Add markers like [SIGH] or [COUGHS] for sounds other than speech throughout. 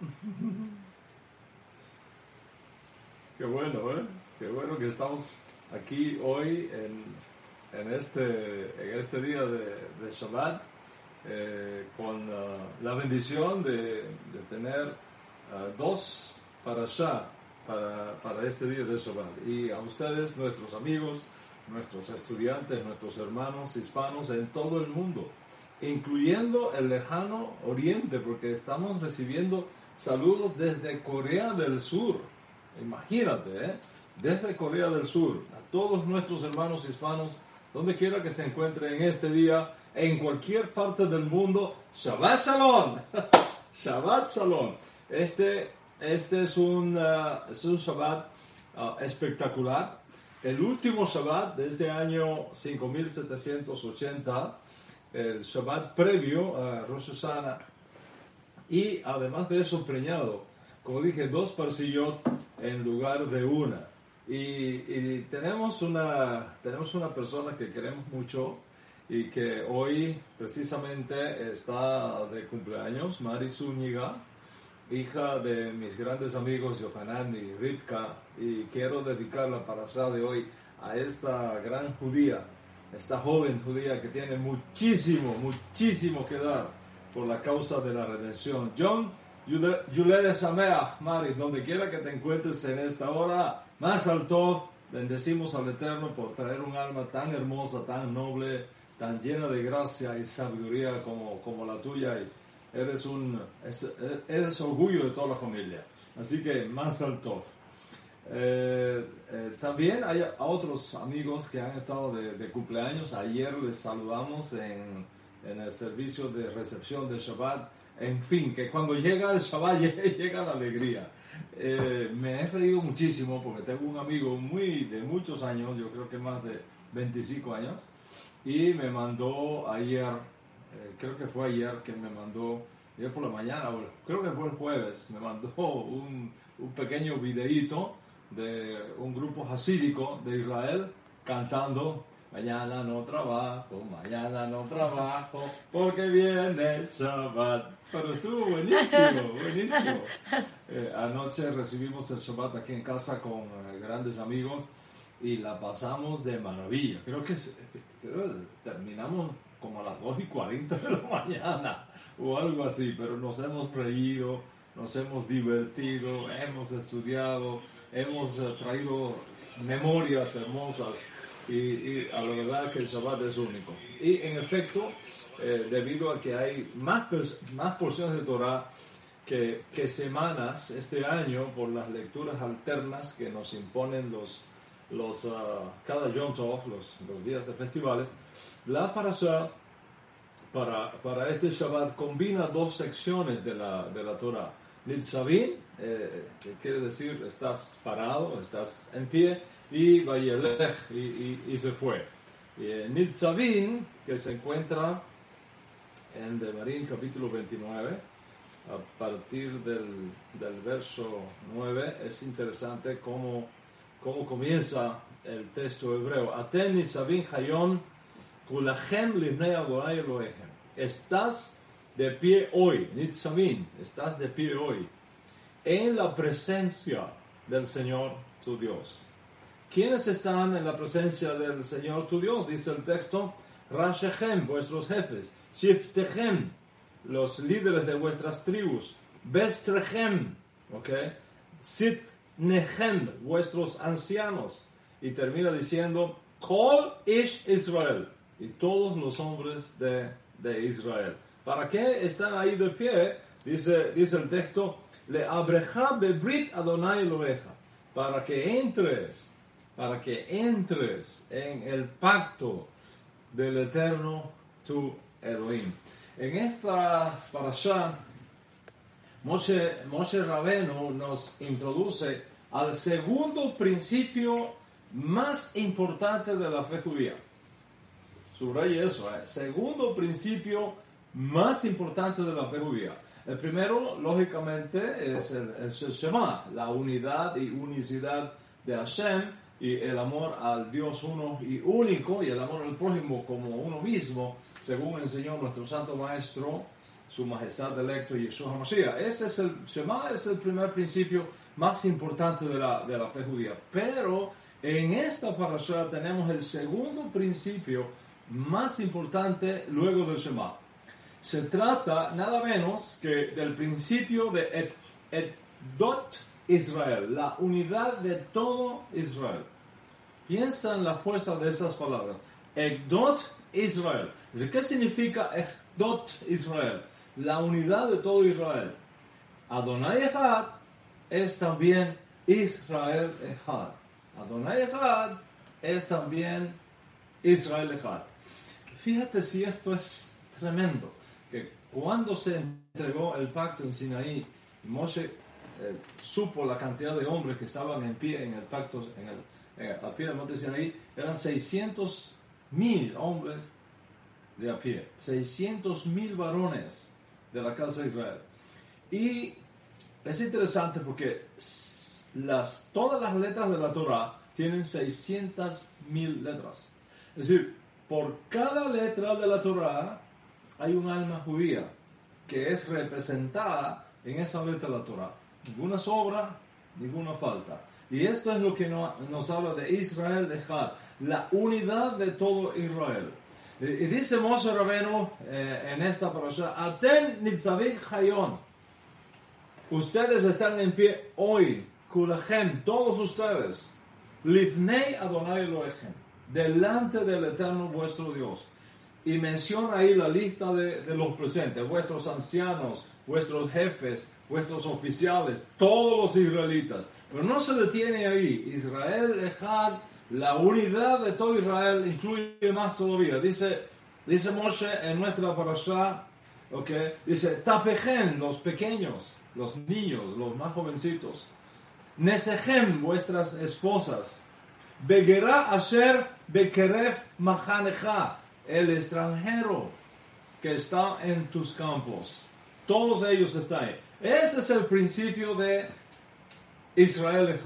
[LAUGHS] Qué bueno, ¿eh? Qué bueno que estamos aquí hoy en, en este, en este día de, de Shabbat eh, con uh, la bendición de, de tener uh, dos parashá para, para este día de Shabbat. Y a ustedes, nuestros amigos, nuestros estudiantes, nuestros hermanos hispanos en todo el mundo, incluyendo el lejano oriente, porque estamos recibiendo saludos desde Corea del Sur. Imagínate, ¿eh? desde Corea del Sur, a todos nuestros hermanos hispanos, donde quiera que se encuentren en este día, en cualquier parte del mundo, Shabbat Shalom, [LAUGHS] Shabbat Shalom. Este, este es, un, uh, es un Shabbat uh, espectacular. El último Shabbat de este año 5780, el Shabbat previo a Rosh Hashanah, y además de eso preñado, como dije, dos parsillot en lugar de una. Y, y, tenemos, una, tenemos una persona que queremos mucho y que hoy precisamente está de cumpleaños, Mari Zúñiga, hija de mis grandes amigos Yohanan y Ripka, y quiero dedicar la parasha de hoy a esta gran judía, esta joven judía que tiene muchísimo, muchísimo que dar por la causa de la redención. John, Yulere Sameach, Mari, donde quiera que te encuentres en esta hora, más alto, bendecimos al Eterno por traer un alma tan hermosa, tan noble, tan llena de gracia y sabiduría como, como la tuya. Y eres, un, eres orgullo de toda la familia. Así que más alto. Eh, eh, también hay otros amigos que han estado de, de cumpleaños. Ayer les saludamos en, en el servicio de recepción de Shabbat. En fin, que cuando llega el Shabbat [LAUGHS] llega la alegría. Eh, me he reído muchísimo porque tengo un amigo muy de muchos años, yo creo que más de 25 años, y me mandó ayer, eh, creo que fue ayer que me mandó, ayer por la mañana, creo que fue el jueves, me mandó [LAUGHS] un, un pequeño videíto de un grupo hasídico de Israel cantando Mañana no trabajo, mañana no trabajo, porque viene el Shabbat. Pero estuvo buenísimo, [LAUGHS] buenísimo. Eh, anoche recibimos el Shabbat aquí en casa con eh, grandes amigos y la pasamos de maravilla. Creo que creo, terminamos como a las 2 y 40 de la [LAUGHS] mañana o algo así, pero nos hemos reído, nos hemos divertido, hemos estudiado, hemos eh, traído memorias hermosas y, y, a la verdad que el Shabbat es único. Y en efecto, eh, debido a que hay más, más porciones de Torah que, que, semanas este año por las lecturas alternas que nos imponen los, los, uh, cada Yom Tov, los, los días de festivales, la parasha para, para este Shabbat combina dos secciones de la, de la Torah. Nitzavim, eh, que quiere decir estás parado, estás en pie, y Vayelech, y, y, y, se fue. Y en Nitzavim, que se encuentra en Devarim capítulo 29, a partir del, del verso 9, es interesante cómo, cómo comienza el texto hebreo. Aten Nitzavim Hayon, Kulachem Livnei Adonai Elohechem. Estás de pie hoy, Nitzavim, estás de pie hoy, en la presencia del Señor tu Dios. ¿Quiénes están en la presencia del Señor tu Dios? Dice el texto, Rashechem, vuestros jefes, Shiftechem, los líderes de vuestras tribus, Bestrechem, ¿ok? Sitnechem, vuestros ancianos. Y termina diciendo, Kol Ish Israel, y todos los hombres de, de Israel. ¿Para qué están ahí de pie? Dice, dice el texto, Le abreja bebrit Adonai Eloheja, para que entres para que entres en el pacto del eterno tu Elohim. en esta parasha, Moshe, Moshe Rabenu nos introduce al segundo principio más importante de la fe judía. Subraya eso, ¿eh? segundo principio más importante de la fe judía. El primero, lógicamente, es el, el Shema, la unidad y unicidad de Hashem y el amor al Dios uno y único y el amor al prójimo como uno mismo, según enseñó nuestro Santo Maestro, su Majestad electo Yeshua HaMashiach. Ese es el Shema, es el primer principio más importante de la, de la fe judía. Pero en esta parasha tenemos el segundo principio más importante luego del Shema. Se trata nada menos que del principio de Edot Israel, la unidad de todo Israel. Piensa en la fuerza de esas palabras. Edot Israel. ¿Qué significa Edot Israel? La unidad de todo Israel. Adonai Echad es también Israel Echad. Adonai Echad es también Israel Echad. Fíjate si esto es tremendo, que cuando se entregó el pacto en Sinaí, Moshe eh, supo la cantidad de hombres que estaban en pie en el pacto, en el, a pie del monte Sinaí, eran 600 mil hombres de a pie, 600 mil varones de la casa de Israel. Y es interesante porque las, todas las letras de la Torah tienen 600 mil letras. Es decir, por cada letra de la Torah hay un alma judía que es representada en esa letra de la Torah. Ninguna sobra, ninguna falta. Y esto es lo que nos habla de Israel de Had, la unidad de todo Israel. Y, dice Moshe Rabenu eh, en esta parasha, Aten nitzavik hayon. Ustedes están en pie hoy, kulachem, todos ustedes, Livnei Adonai Elohim, delante del Eterno vuestro Dios. Y menciona ahí la lista de, de, los presentes, vuestros ancianos, vuestros jefes, vuestros oficiales, todos los israelitas. Pero no se detiene ahí. Israel, Ejad, la unidad de todo Israel incluye más todavía. Dice, dice Moshe en nuestra parasha, okay, dice, tapejen, los pequeños, los niños, los más jovencitos. Nesejem, vuestras esposas. Begerá asher bekeref mahaneja, el extranjero que está en tus campos. Todos ellos están ahí. Ese es el principio de Israel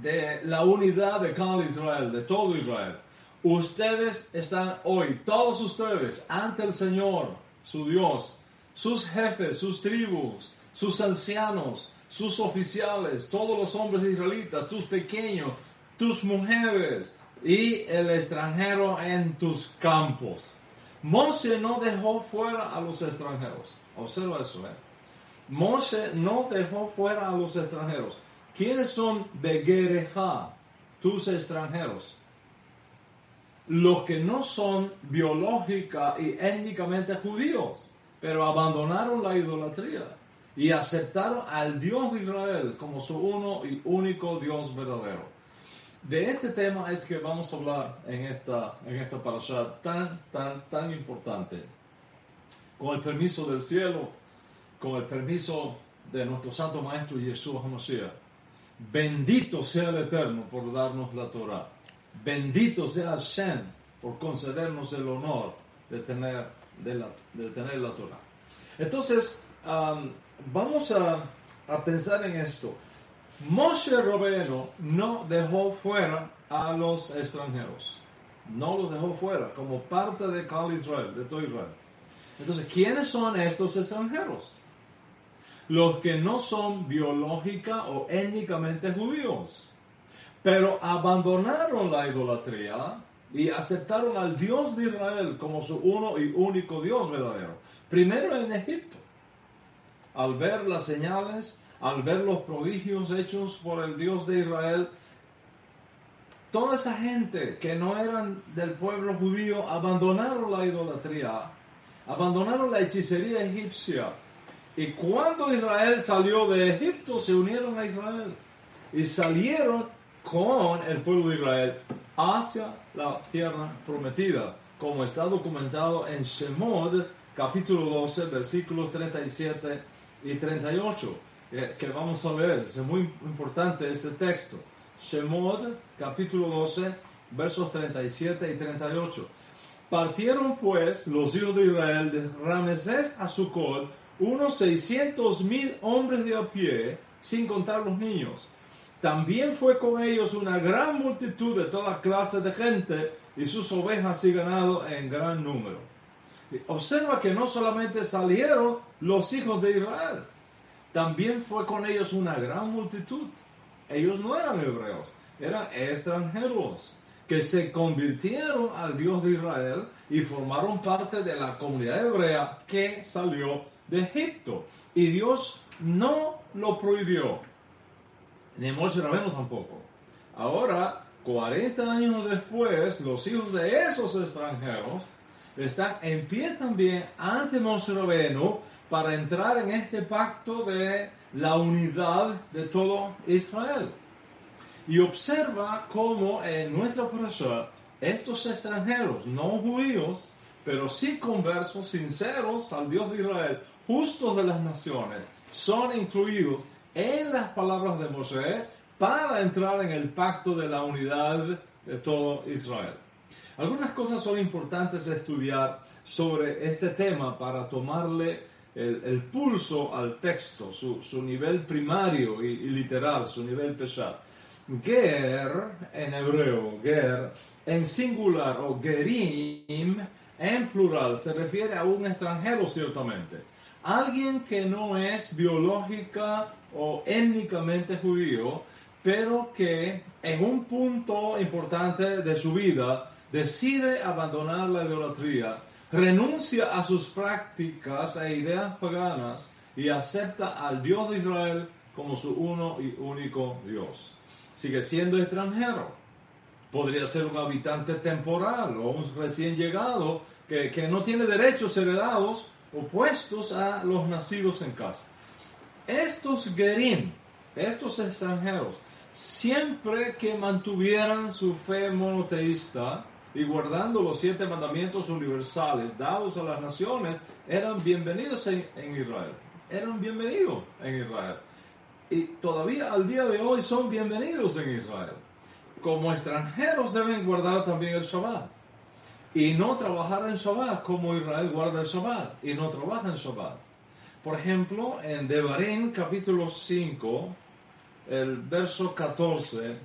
de la unidad de cada Israel, de todo Israel. Ustedes están hoy, todos ustedes, ante el Señor, su Dios, sus jefes, sus tribus, sus ancianos, sus oficiales, todos los hombres israelitas, tus pequeños, tus mujeres y el extranjero en tus campos. Moshe no dejó fuera a los extranjeros. Observa eso, ¿eh? Moshe no dejó fuera a los extranjeros. ¿Quiénes son Begereja, tus extranjeros? Los que no son biológica y étnicamente judíos, pero abandonaron la idolatría y aceptaron al Dios de Israel como su uno y único Dios verdadero. De este tema es que vamos a hablar en esta, en esta parasha tan, tan, tan importante. Con el permiso del cielo, con el permiso de nuestro Santo Maestro Yeshua HaMashiach. Bendito sea el Eterno por darnos la Torah. Bendito sea Hashem por concedernos el honor de tener, de la, de tener la Torah. Entonces, um, vamos a, a, pensar en esto. Moshe Robeno no dejó fuera a los extranjeros. No los dejó fuera como parte de cada Israel, de todo Israel. Entonces, ¿quiénes son estos extranjeros? los que no son biológica o étnicamente judíos, pero abandonaron la idolatría y aceptaron al Dios de Israel como su uno y único Dios verdadero. Primero en Egipto, al ver las señales, al ver los prodigios hechos por el Dios de Israel, toda esa gente que no eran del pueblo judío abandonaron la idolatría, abandonaron la hechicería egipcia. Y cuando Israel salió de Egipto, se unieron a Israel y salieron con el pueblo de Israel hacia la tierra prometida, como está documentado en Shemot, capítulo 12, versículos 37 y 38, eh, que vamos a ver. Es muy importante este texto. Shemot, capítulo 12, versos 37 y 38. Partieron pues los hijos de Israel de Ramesés a Sucot unos 600 mil hombres de a pie, sin contar los niños. También fue con ellos una gran multitud de toda clase de gente y sus ovejas y ganado en gran número. Observa que no solamente salieron los hijos de Israel, también fue con ellos una gran multitud. Ellos no eran hebreos, eran extranjeros que se convirtieron al Dios de Israel y formaron parte de la comunidad hebrea que salió de Egipto. Y Dios no lo prohibió, ni Moshe Rabenu tampoco. Ahora, 40 años después, los hijos de esos extranjeros están en pie también ante Moshe Rabenu para entrar en este pacto de la unidad de todo Israel. Y observa cómo en nuestra parasha estos extranjeros, no judíos, pero sí conversos, sinceros al Dios de Israel, justos de las naciones, son incluidos en las palabras de Moshe para entrar en el pacto de la unidad de todo Israel. Algunas cosas son importantes estudiar sobre este tema para tomarle el, pulso al texto, su, nivel primario y, literal, su nivel pesado. Ger en hebreo, ger en singular o gerim en plural se refiere a un extranjero ciertamente. Alguien que no es biológica o étnicamente judío, pero que en un punto importante de su vida decide abandonar la idolatría renuncia a sus prácticas e ideas paganas y acepta al Dios de Israel como su uno y único Dios. Sigue siendo extranjero. Podría ser un habitante temporal o un recién llegado que, que no tiene derechos heredados opuestos a los nacidos en casa. Estos gerim, estos extranjeros, siempre que mantuvieran su fe monoteísta, y guardando los siete mandamientos universales dados a las naciones, eran bienvenidos en, Israel. Eran bienvenidos en Israel. Y todavía al día de hoy son bienvenidos en Israel. Como extranjeros deben guardar también el Shabbat. Y no trabajar en Shabbat como Israel guarda el Shabbat y no trabaja en Shabbat. Por ejemplo, en Devarim capítulo 5, el verso 14,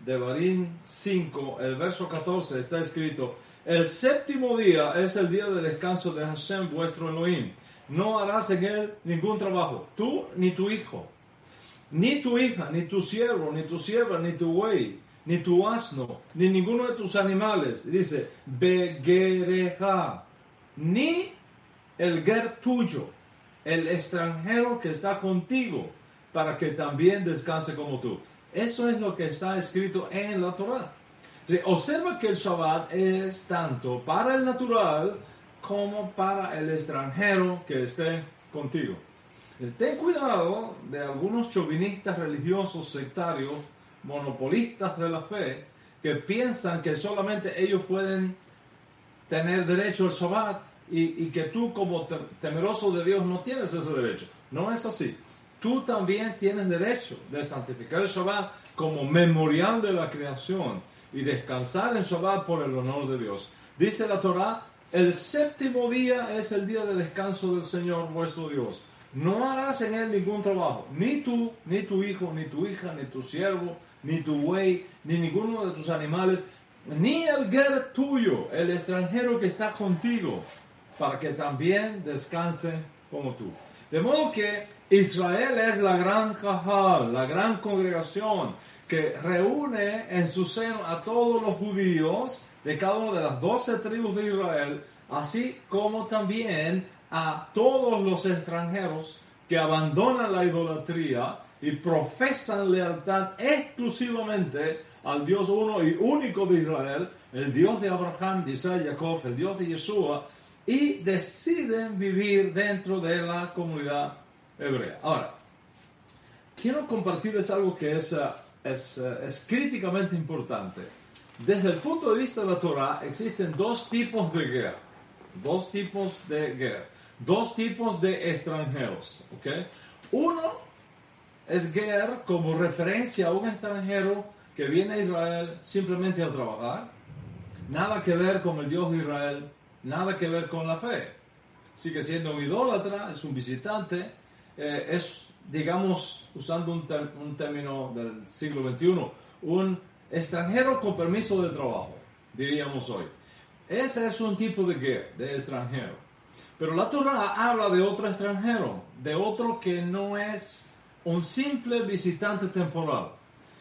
de Barín 5, el verso 14, está escrito, el séptimo día es el día de descanso de Hashem vuestro Elohim. No harás en él ningún trabajo, tú ni tu hijo, ni tu hija, ni tu siervo, ni tu sierva, ni tu buey, ni tu asno, ni ninguno de tus animales. Dice, begereja, ni el ger tuyo, el extranjero que está contigo, para que también descanse como tú. Eso es lo que está escrito en la Torah. Observa que el Shabbat es tanto para el natural como para el extranjero que esté contigo. Ten cuidado de algunos chauvinistas religiosos sectarios, monopolistas de la fe, que piensan que solamente ellos pueden tener derecho al Shabbat y, y que tú como temeroso de Dios no tienes ese derecho. No es así tú también tienes derecho de santificar el Shabbat como memorial de la creación y descansar en Shabbat por el honor de Dios. Dice la Torah, el séptimo día es el día de descanso del Señor vuestro Dios. No harás en él ningún trabajo, ni tú, ni tu hijo, ni tu hija, ni tu siervo, ni tu buey, ni ninguno de tus animales, ni el guer tuyo, el extranjero que está contigo, para que también descanse como tú. De modo que Israel es la gran cajal, la gran congregación que reúne en su seno a todos los judíos de cada una de las doce tribus de Israel, así como también a todos los extranjeros que abandonan la idolatría y profesan lealtad exclusivamente al Dios uno y único de Israel, el Dios de Abraham, de Isaac, Jacob, el Dios de Yeshua, y deciden vivir dentro de la comunidad hebrea. Ahora, quiero compartirles algo que es, eh, es, eh, es críticamente importante. Desde el punto de vista de la Torah existen dos tipos de guerra. dos tipos de guerra, dos tipos de extranjeros. ¿ok? Uno es guerra como referencia a un extranjero que viene a Israel simplemente a trabajar, nada que ver con el Dios de Israel, nada que ver con la fe. Sigue siendo un idólatra, es un visitante, eh, es, digamos, usando un, un término del siglo XXI, un extranjero con permiso de trabajo, diríamos hoy. Ese es un tipo de guerra, de extranjero. Pero la Torah habla de otro extranjero, de otro que no es un simple visitante temporal,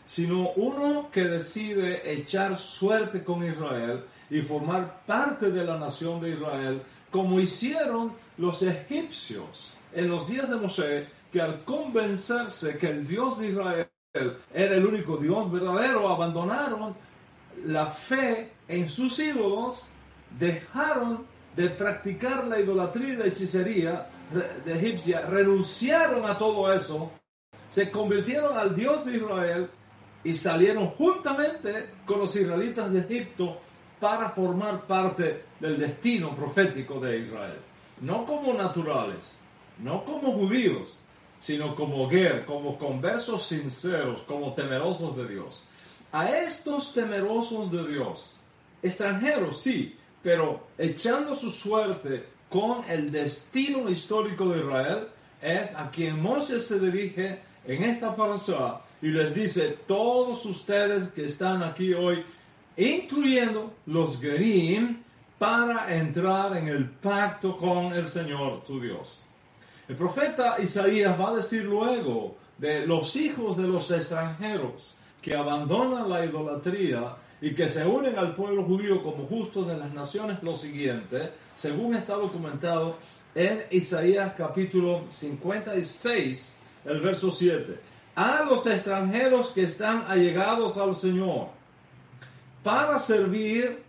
sino uno que decide echar suerte con Israel y formar parte de la nación de Israel, como hicieron los egipcios en los días de Moshe, que al convencerse que el Dios de Israel era el único Dios verdadero, abandonaron la fe en sus ídolos, dejaron de practicar la idolatría y la hechicería de egipcia, renunciaron a todo eso, se convirtieron al Dios de Israel y salieron juntamente con los israelitas de Egipto para formar parte del destino profético de Israel. No como naturales, no como judíos, sino como Ger, como conversos sinceros, como temerosos de Dios. A estos temerosos de Dios, extranjeros sí, pero echando su suerte con el destino histórico de Israel, es a quien Moses se dirige en esta parasha y les dice, todos ustedes que están aquí hoy, incluyendo los Gerim, para entrar en el pacto con el Señor tu Dios. El profeta Isaías va a decir luego de los hijos de los extranjeros que abandonan la idolatría y que se unen al pueblo judío como justos de las naciones lo siguiente, según está documentado en Isaías capítulo 56, el verso 7. A los extranjeros que están allegados al Señor para servir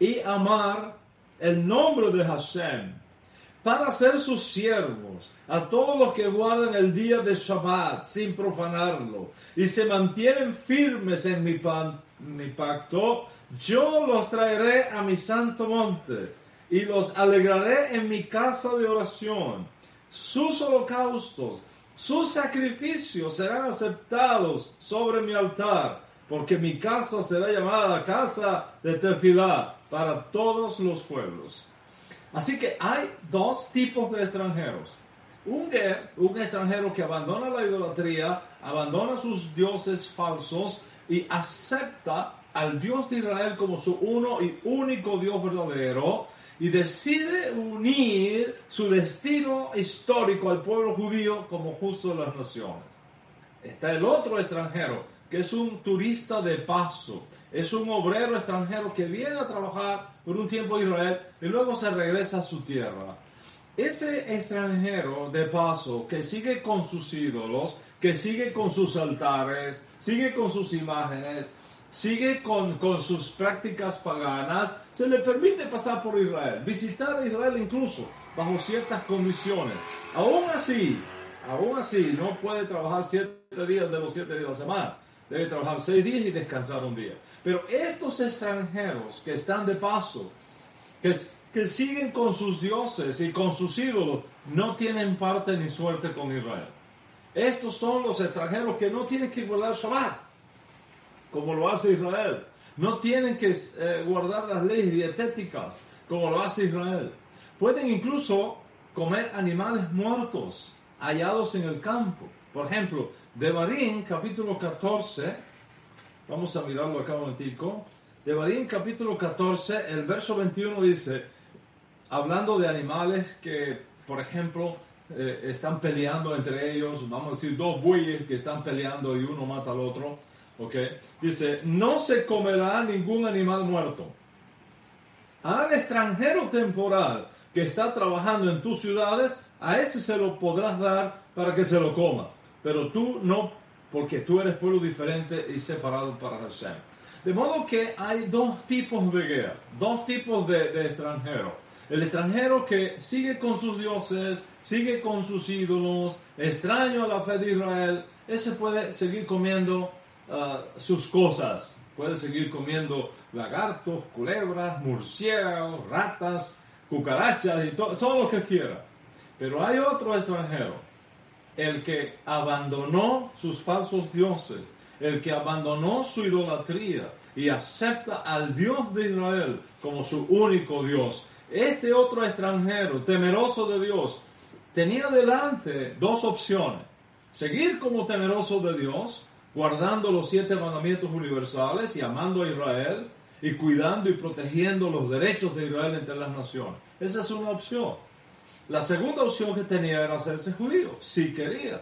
y amar el nombre de Hashem para ser sus siervos, a todos los que guardan el día de Shabbat sin profanarlo. Y se mantienen firmes en mi, mi pacto, yo los traeré a mi santo monte y los alegraré en mi casa de oración. Sus holocaustos, sus sacrificios serán aceptados sobre mi altar, porque mi casa será llamada casa de tefilá para todos los pueblos. Así que hay dos tipos de extranjeros. Un, un extranjero que abandona la idolatría, abandona sus dioses falsos y acepta al Dios de Israel como su uno y único Dios verdadero y decide unir su destino histórico al pueblo judío como justo de las naciones. Está el otro extranjero, que es un turista de paso, es un obrero extranjero que viene a trabajar por un tiempo en Israel y luego se regresa a su tierra. Ese extranjero de paso que sigue con sus ídolos, que sigue con sus altares, sigue con sus imágenes, sigue con, con sus prácticas paganas, se le permite pasar por Israel, visitar a Israel incluso bajo ciertas condiciones. Aún así, aún así, no puede trabajar siete días de los siete días de la semana debe trabajar seis días y descansar un día. Pero estos extranjeros que están de paso, que, que siguen con sus dioses y con sus ídolos, no tienen parte ni suerte con Israel. Estos son los extranjeros que no tienen que guardar Shabbat, como lo hace Israel. No tienen que eh, guardar las leyes dietéticas, como lo hace Israel. Pueden incluso comer animales muertos hallados en el campo. Por ejemplo, Devarim, capítulo 14, vamos a mirarlo acá un momentico. Devarim, capítulo 14, el verso 21 dice, hablando de animales que, por ejemplo, eh, están peleando entre ellos, vamos a decir dos bueyes que están peleando y uno mata al otro, ¿ok? Dice, no se comerá ningún animal muerto. Al extranjero temporal que está trabajando en tus ciudades, a ese se lo podrás dar para que se lo coma pero tú no, porque tú eres pueblo diferente y separado para Hashem. De modo que hay dos tipos de guerra, dos tipos de, extranjeros. El extranjero que sigue con sus dioses, sigue con sus ídolos, extraño a la fe de Israel, ese puede seguir comiendo uh, sus cosas, puede seguir comiendo lagartos, culebras, murciélagos, ratas, cucarachas y todo lo que quiera. Pero hay otro extranjero, el que abandonó sus falsos dioses, el que abandonó su idolatría y acepta al Dios de Israel como su único Dios. Este otro extranjero, temeroso de Dios, tenía delante dos opciones. Seguir como temeroso de Dios, guardando los siete mandamientos universales y amando a Israel y cuidando y protegiendo los derechos de Israel entre las naciones. Esa es una opción. La segunda opción que tenía era hacerse judío, si quería.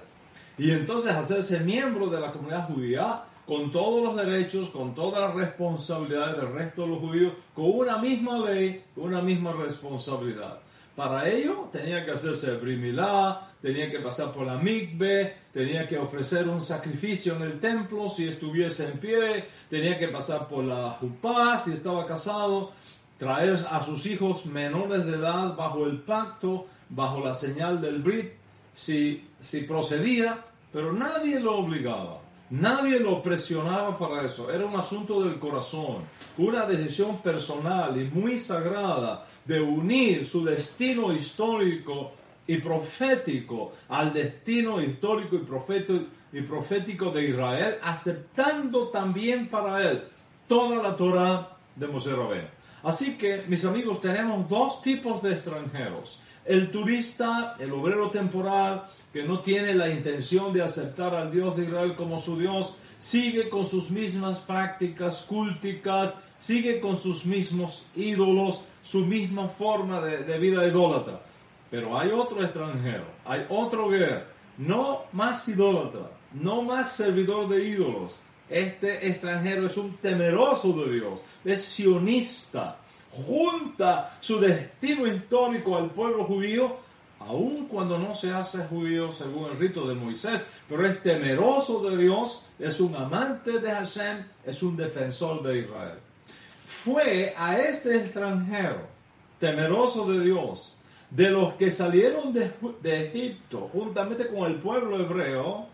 Y entonces hacerse miembro de la comunidad judía con todos los derechos, con todas las responsabilidades del resto de los judíos, con una misma ley, una misma responsabilidad. Para ello tenía que hacerse brimilá, tenía que pasar por la mikve, tenía que ofrecer un sacrificio en el templo si estuviese en pie, tenía que pasar por la jupá si estaba casado, traer a sus hijos menores de edad bajo el pacto, bajo la señal del brit, si, si procedía, pero nadie lo obligaba. Nadie lo presionaba para eso, era un asunto del corazón, una decisión personal y muy sagrada de unir su destino histórico y profético al destino histórico y profético, y profético de Israel, aceptando también para él toda la Torah de Moshe Rabén. Así que, mis amigos, tenemos dos tipos de extranjeros. El turista, el obrero temporal, que no tiene la intención de aceptar al Dios de Israel como su Dios, sigue con sus mismas prácticas culticas, sigue con sus mismos ídolos, su misma forma de, vida idólatra. Pero hay otro extranjero, hay otro guerrero, no más idólatra, no más servidor de ídolos. Este extranjero es un temeroso de Dios, es sionista, junta su destino histórico al pueblo judío, aun cuando no se hace judío según el rito de Moisés, pero es temeroso de Dios, es un amante de Hashem, es un defensor de Israel. Fue a este extranjero, temeroso de Dios, de los que salieron de, Egipto juntamente con el pueblo hebreo,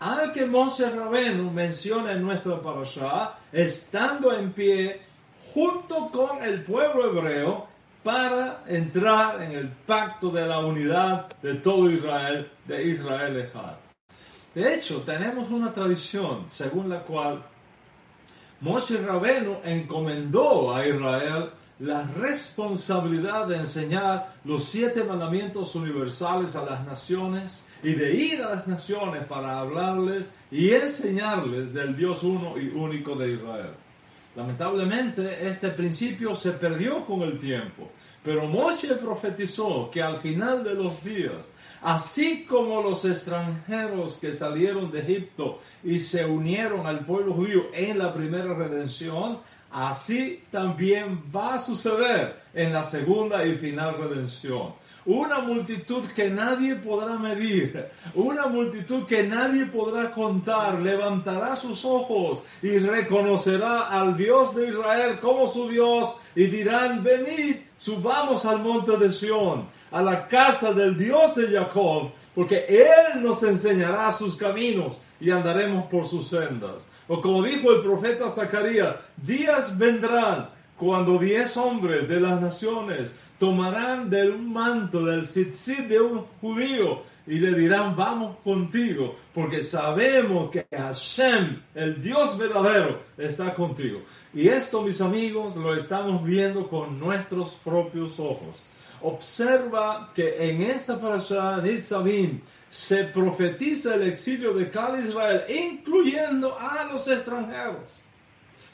al que Moshe Rabenu menciona en nuestra parasha, estando en pie junto con el pueblo hebreo para entrar en el pacto de la unidad de todo Israel, de Israel Ejad. De hecho, tenemos una tradición según la cual Moshe Rabenu encomendó a Israel la responsabilidad de enseñar los siete mandamientos universales a las naciones y de ir a las naciones para hablarles y enseñarles del Dios uno y único de Israel. Lamentablemente, este principio se perdió con el tiempo, pero Moshe profetizó que al final de los días, así como los extranjeros que salieron de Egipto y se unieron al pueblo judío en la primera redención, así también va a suceder en la segunda y final redención una multitud que nadie podrá medir, una multitud que nadie podrá contar, levantará sus ojos y reconocerá al Dios de Israel como su Dios y dirán, venid, subamos al monte de Sión, a la casa del Dios de Jacob, porque Él nos enseñará sus caminos y andaremos por sus sendas. O como dijo el profeta Zacarías, días vendrán cuando diez hombres de las naciones tomarán de un manto del tzitzit de un judío y le dirán, vamos contigo, porque sabemos que Hashem, el Dios verdadero, está contigo. Y esto, mis amigos, lo estamos viendo con nuestros propios ojos. Observa que en esta parasha, Nitzavim, se profetiza el exilio de Cal Israel, incluyendo a los extranjeros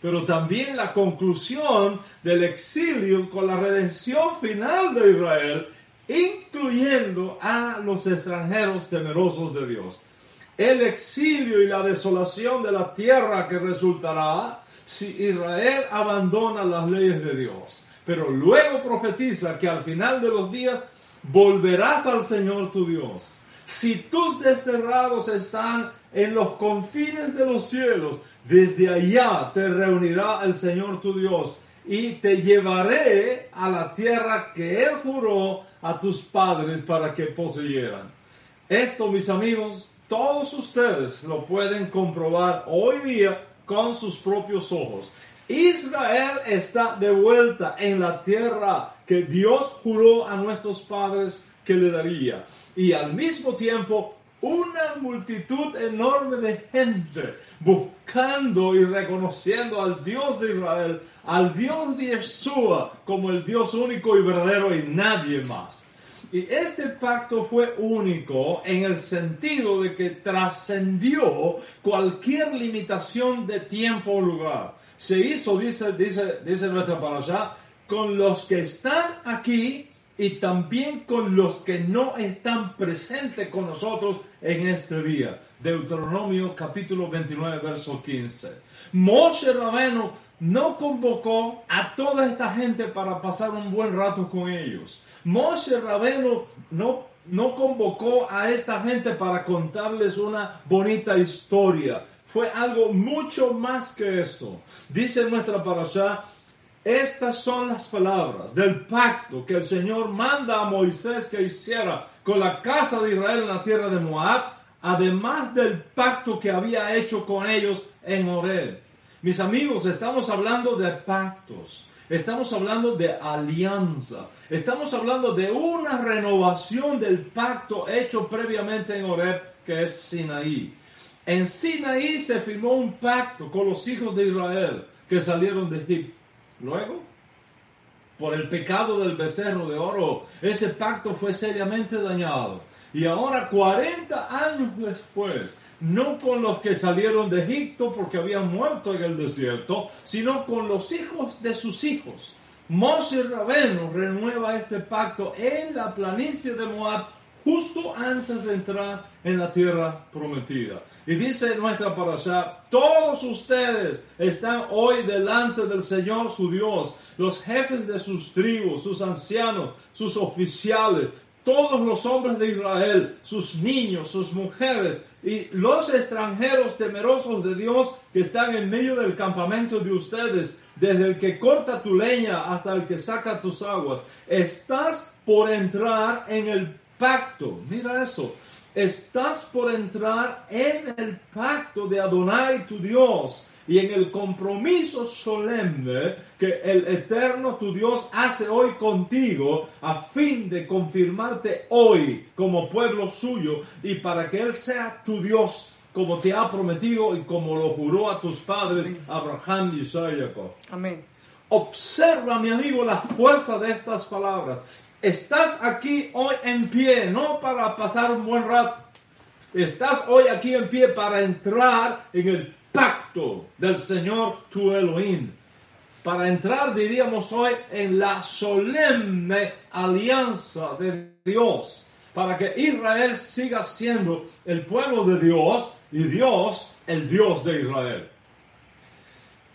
pero también la conclusión del exilio con la redención final de Israel, incluyendo a los extranjeros temerosos de Dios. El exilio y la desolación de la tierra que resultará si Israel abandona las leyes de Dios. Pero luego profetiza que al final de los días volverás al Señor tu Dios. Si tus desterrados están en los confines de los cielos, desde allá te reunirá el Señor tu Dios y te llevaré a la tierra que Él juró a tus padres para que poseyeran. Esto, mis amigos, todos ustedes lo pueden comprobar hoy día con sus propios ojos. Israel está de vuelta en la tierra que Dios juró a nuestros padres que le daría. Y al mismo tiempo una multitud enorme de gente buscando y reconociendo al Dios de Israel, al Dios de Yeshua como el Dios único y verdadero y nadie más. Y este pacto fue único en el sentido de que trascendió cualquier limitación de tiempo o lugar. Se hizo, dice, dice, dice nuestra allá, con los que están aquí y también con los que no están presentes con nosotros en este día. Deuteronomio capítulo 29, verso 15. Moshe Rabeno no convocó a toda esta gente para pasar un buen rato con ellos. Moshe Rabeno no, no convocó a esta gente para contarles una bonita historia. Fue algo mucho más que eso. Dice nuestra parasha estas son las palabras del pacto que el Señor manda a Moisés que hiciera con la casa de Israel en la tierra de Moab, además del pacto que había hecho con ellos en Orel. Mis amigos, estamos hablando de pactos, estamos hablando de alianza, estamos hablando de una renovación del pacto hecho previamente en Orel, que es Sinaí. En Sinaí se firmó un pacto con los hijos de Israel que salieron de Egipto. Luego, por el pecado del becerro de oro, ese pacto fue seriamente dañado. Y ahora, 40 años después, no con los que salieron de Egipto porque habían muerto en el desierto, sino con los hijos de sus hijos. Moshe Rabeno renueva este pacto en la planicie de Moab justo antes de entrar en la tierra prometida. Y dice nuestra parasha, todos ustedes están hoy delante del Señor su Dios, los jefes de sus tribus, sus ancianos, sus oficiales, todos los hombres de Israel, sus niños, sus mujeres y los extranjeros temerosos de Dios que están en medio del campamento de ustedes, desde el que corta tu leña hasta el que saca tus aguas. Estás por entrar en el pacto. Mira eso. Estás por entrar en el pacto de Adonai tu Dios y en el compromiso solemne que el eterno tu Dios hace hoy contigo a fin de confirmarte hoy como pueblo suyo y para que Él sea tu Dios como te ha prometido y como lo juró a tus padres Abraham, y Jacob. Amén. Observa, mi amigo, la fuerza de estas palabras. Estás aquí hoy en pie, no para pasar un buen rato. Estás hoy aquí en pie para entrar en el pacto del Señor tu Elohim. Para entrar, diríamos hoy, en la solemne alianza de Dios. Para que Israel siga siendo el pueblo de Dios y Dios el Dios de Israel.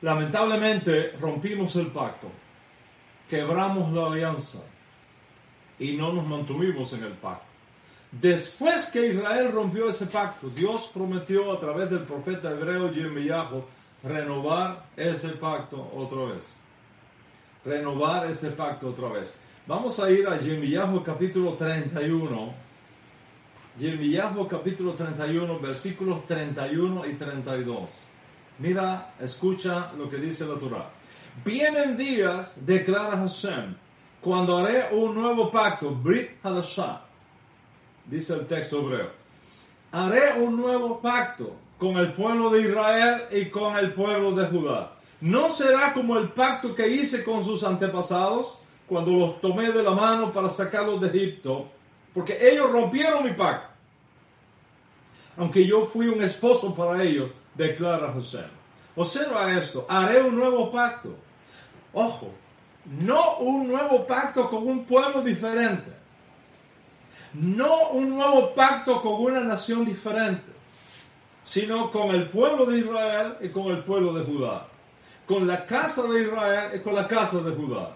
Lamentablemente rompimos el pacto. Quebramos la alianza y no nos mantuvimos en el pacto. Después que Israel rompió ese pacto, Dios prometió a través del profeta hebreo Yirmiyahu renovar ese pacto otra vez. Renovar ese pacto otra vez. Vamos a ir a Yirmiyahu capítulo 31. Yirmiyahu capítulo 31, versículos 31 y 32. Mira, escucha lo que dice la Torah. Vienen días, declara Hashem, cuando haré un nuevo pacto, Brit Hadashah, dice el texto hebreo, haré un nuevo pacto con el pueblo de Israel y con el pueblo de Judá. No será como el pacto que hice con sus antepasados cuando los tomé de la mano para sacarlos de Egipto, porque ellos rompieron mi pacto. Aunque yo fui un esposo para ellos, declara José. Observa esto, haré un nuevo pacto. Ojo, no un nuevo pacto con un pueblo diferente. No un nuevo pacto con una nación diferente, sino con el pueblo de Israel y con el pueblo de Judá. Con la casa de Israel y con la casa de Judá.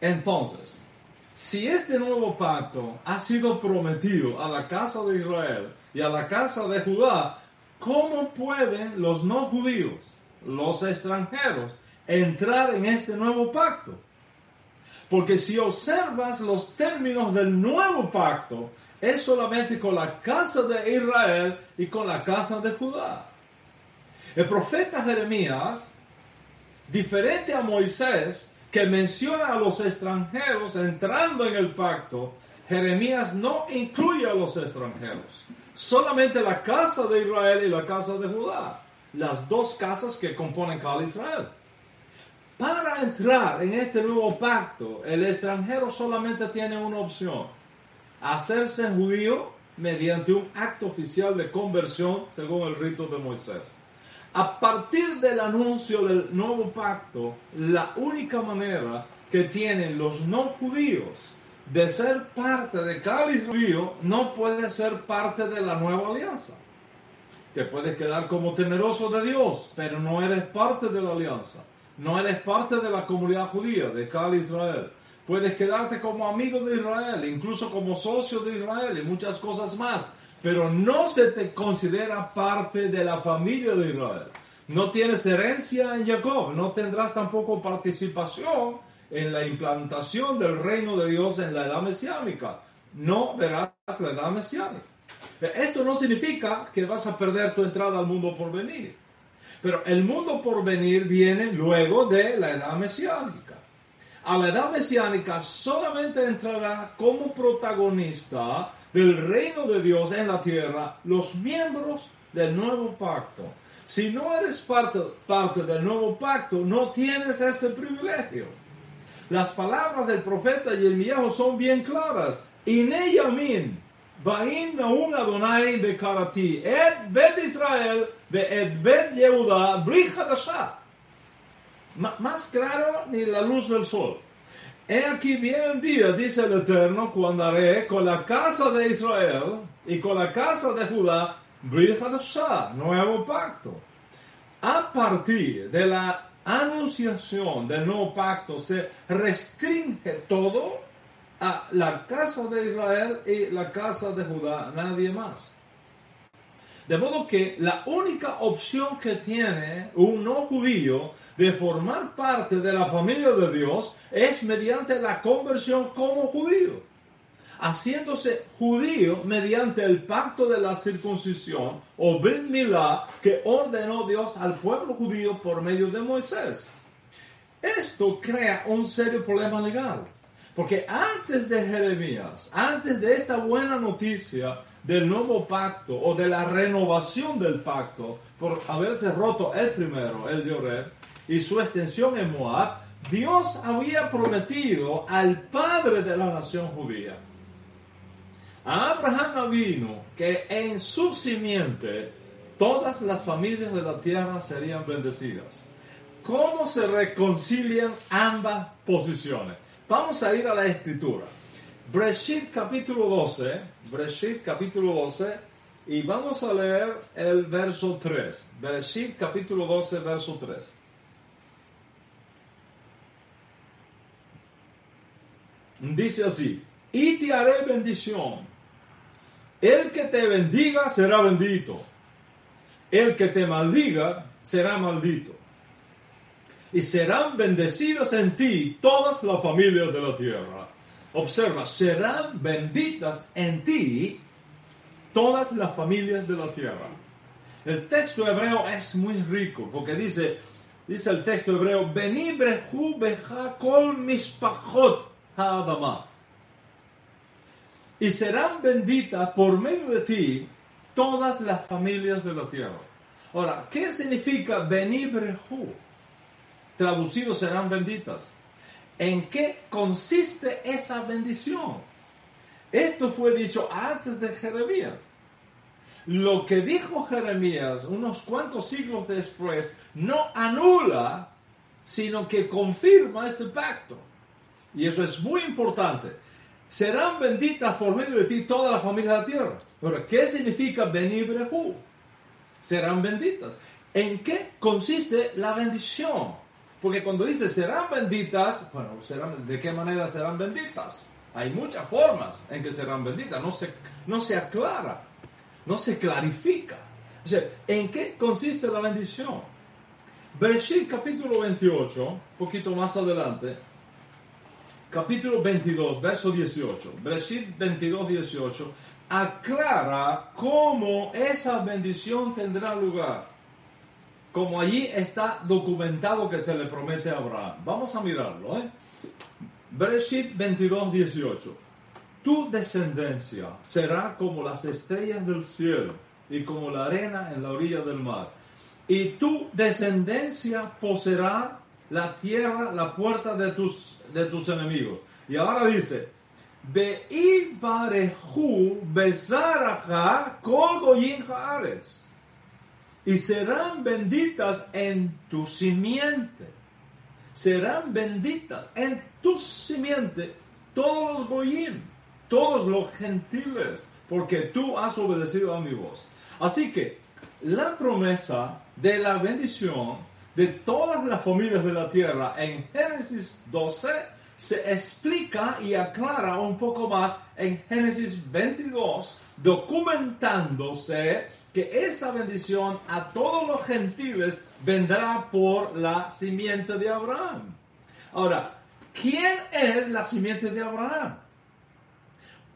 Entonces, si este nuevo pacto ha sido prometido a la casa de Israel y a la casa de Judá, ¿cómo pueden los no judíos, los extranjeros, entrar en este nuevo pacto. Porque si observas los términos del nuevo pacto, es solamente con la casa de Israel y con la casa de Judá. El profeta Jeremías, diferente a Moisés, que menciona a los extranjeros entrando en el pacto, Jeremías no incluye a los extranjeros, solamente la casa de Israel y la casa de Judá, las dos casas que componen cada Israel. Para entrar en este nuevo pacto, el extranjero solamente tiene una opción, hacerse judío mediante un acto oficial de conversión según el rito de Moisés. A partir del anuncio del nuevo pacto, la única manera que tienen los no judíos de ser parte de cada judío no puede ser parte de la nueva alianza. Te puedes quedar como temeroso de Dios, pero no eres parte de la alianza. No eres parte de la comunidad judía, de cada Israel. Puedes quedarte como amigo de Israel, incluso como socio de Israel y muchas cosas más, pero no se te considera parte de la familia de Israel. No tienes herencia en Jacob, no tendrás tampoco participación en la implantación del reino de Dios en la edad mesiánica. No verás la edad mesiánica. Esto no significa que vas a perder tu entrada al mundo por venir. Pero el mundo por venir viene luego de la edad mesiánica. A la edad mesiánica solamente entrará como protagonista del reino de Dios en la tierra los miembros del nuevo pacto. Si no eres parte, parte del nuevo pacto, no tienes ese privilegio. Las palabras del profeta Yermiyahu son bien claras. Ineyamin, Ba'in Naum Adonai Bekarati, Et Bet Israel, Et Bet Yehuda, Brit Más claro ni la luz del sol. He aquí viene el día, dice el Eterno, cuando haré con la casa de Israel y con la casa de Judá, Brit nuevo pacto. A partir de la anunciación del nuevo pacto se restringe todo a la casa de Israel y la casa de Judá, nadie más. De modo que la única opción que tiene un no judío de formar parte de la familia de Dios es mediante la conversión como judío, haciéndose judío mediante el pacto de la circuncisión o Ben Milá que ordenó Dios al pueblo judío por medio de Moisés. Esto crea un serio problema legal, porque antes de Jeremías, antes de esta buena noticia, del nuevo pacto o de la renovación del pacto por haberse roto el primero, el de Oreb, y su extensión en Moab, Dios había prometido al padre de la nación judía, a Abraham vino que en su simiente todas las familias de la tierra serían bendecidas. ¿Cómo se reconcilian ambas posiciones? Vamos a ir a la escritura. Breshit capítulo 12, Breshit capítulo 12, y vamos a leer el verso 3. Breshit capítulo 12, verso 3. Dice así, y te haré bendición. El que te bendiga será bendito. El que te maldiga será maldito. Y serán bendecidas en ti todas las familias de la tierra. Observa, serán benditas en ti todas las familias de la tierra. El texto hebreo es muy rico porque dice, dice el texto hebreo, kol mispachot ha'adama. Y serán benditas por medio de ti todas las familias de la tierra. Ahora, ¿qué significa benibrehu? Traducido serán benditas. ¿En qué consiste esa bendición? Esto fue dicho antes de Jeremías. Lo que dijo Jeremías unos cuantos siglos después no anula, sino que confirma este pacto. Y eso es muy importante. Serán benditas por medio de ti toda la familia de la tierra. Pero, ¿qué significa benibrehu? Serán benditas. ¿En qué consiste la bendición? Porque cuando dice serán benditas, bueno, ¿de qué manera serán benditas? Hay muchas formas en que serán benditas, no se, no se aclara, no se clarifica. O sea, ¿en qué consiste la bendición? Bereshit capítulo 28, un poquito más adelante, capítulo 22, verso 18, Bereshit 22, 18, aclara cómo esa bendición tendrá lugar. Como allí está documentado que se le promete a Abraham. Vamos a mirarlo, ¿eh? Bereshit 22, 18. Tu descendencia será como las estrellas del cielo y como la arena en la orilla del mar. Y tu descendencia poseerá la tierra, la puerta de tus, de tus enemigos. Y ahora dice, y serán benditas en tu simiente. Serán benditas en tu simiente todos los goyim, todos los gentiles, porque tú has obedecido a mi voz. Así que la promesa de la bendición de todas las familias de la tierra en Génesis 12 se explica y aclara un poco más en Génesis 22, documentándose que esa bendición a todos los gentiles vendrá por la simiente de Abraham. Ahora, ¿quién es la simiente de Abraham?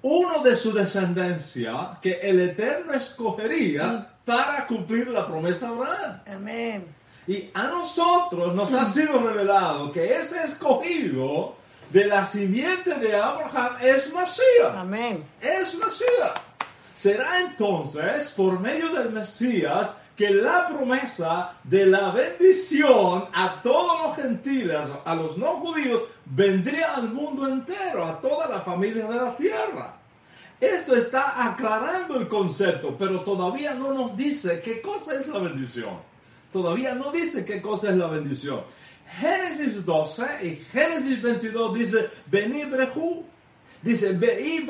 Uno de su descendencia que el Eterno escogería para cumplir la promesa de Abraham. Amén. Y a nosotros nos ha sido revelado que ese escogido de la simiente de Abraham es Mesías. Amén. Es Mesías. Será entonces por medio del Mesías que la promesa de la bendición a todos los gentiles, a los no judíos, vendría al mundo entero, a toda la familia de la tierra. Esto está aclarando el concepto, pero todavía no nos dice qué cosa es la bendición. Todavía no dice qué cosa es la bendición. Génesis 12 y Génesis 22 dice, Beni dice, Be'i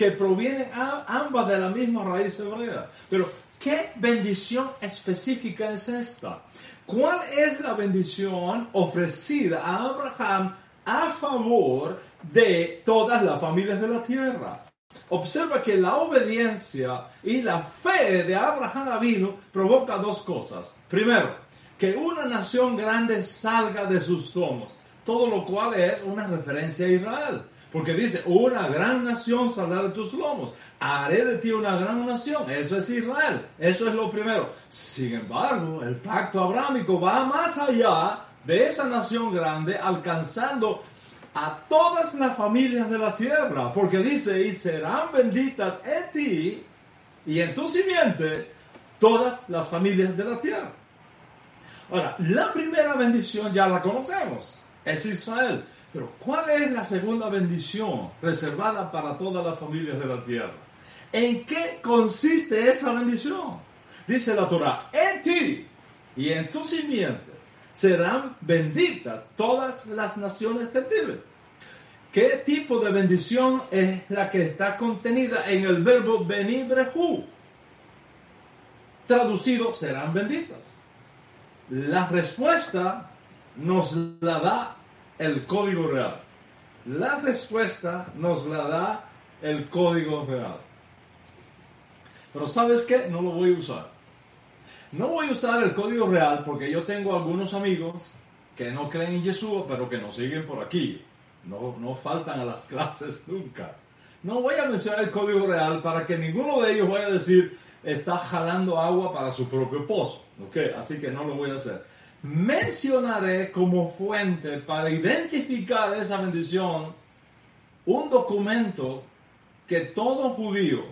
que provienen ambas de la misma raíz hebrea. Pero, ¿qué bendición específica es esta? ¿Cuál es la bendición ofrecida a Abraham a favor de todas las familias de la tierra? Observa que la obediencia y la fe de Abraham vino provoca dos cosas. Primero, que una nación grande salga de sus tomos, todo lo cual es una referencia a Israel. Porque dice, una gran nación saldrá de tus lomos. Haré de ti una gran nación. Eso es Israel. Eso es lo primero. Sin embargo, el pacto abrámico va más allá de esa nación grande, alcanzando a todas las familias de la tierra. Porque dice, y serán benditas en ti y en tu simiente todas las familias de la tierra. Ahora, la primera bendición ya la conocemos, es Israel. Pero ¿cuál es la segunda bendición reservada para todas las familias de la tierra? ¿En qué consiste esa bendición? Dice la Torah, en ti y en tu simiente serán benditas todas las naciones gentiles. ¿Qué tipo de bendición es la que está contenida en el verbo benibrehu? Traducido, serán benditas. La respuesta nos la da el código real. La respuesta nos la da el código real. Pero ¿sabes qué? No lo voy a usar. No voy a usar el código real porque yo tengo algunos amigos que no creen en Yeshua, pero que nos siguen por aquí. No, no faltan a las [LAUGHS] clases nunca. No voy a mencionar el código real para que ninguno de ellos vaya a decir, está jalando agua para su propio pozo. ¿ok? Así que no lo voy a hacer. Mencionaré como fuente para identificar esa bendición un documento que todo judío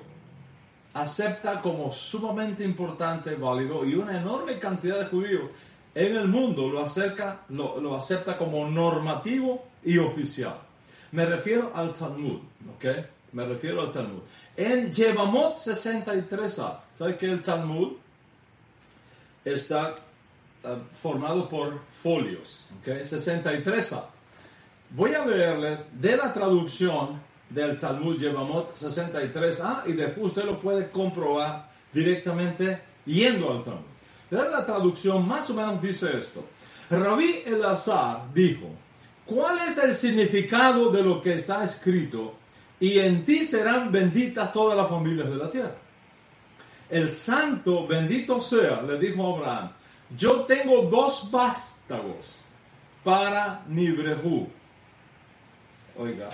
acepta como sumamente importante, válido, y una enorme cantidad de judíos en el mundo lo, acerca, lo, acepta como normativo y oficial. Me refiero al Talmud, ¿ok? Me refiero al Talmud. En Yevamot 63a, ¿sabes que el Talmud está eh, formado por folios? ¿ok? 63a. Voy a leerles de la traducción del Talmud Yevamot 63a y después usted lo puede comprobar directamente yendo al Talmud. La traducción más o menos dice esto. Rabí Elazar dijo, ¿cuál es el significado de lo que está escrito y en ti serán benditas todas las familias de la tierra. El santo, bendito sea, le dijo a Abraham, yo tengo dos vástagos para Nibrehu. Oiga,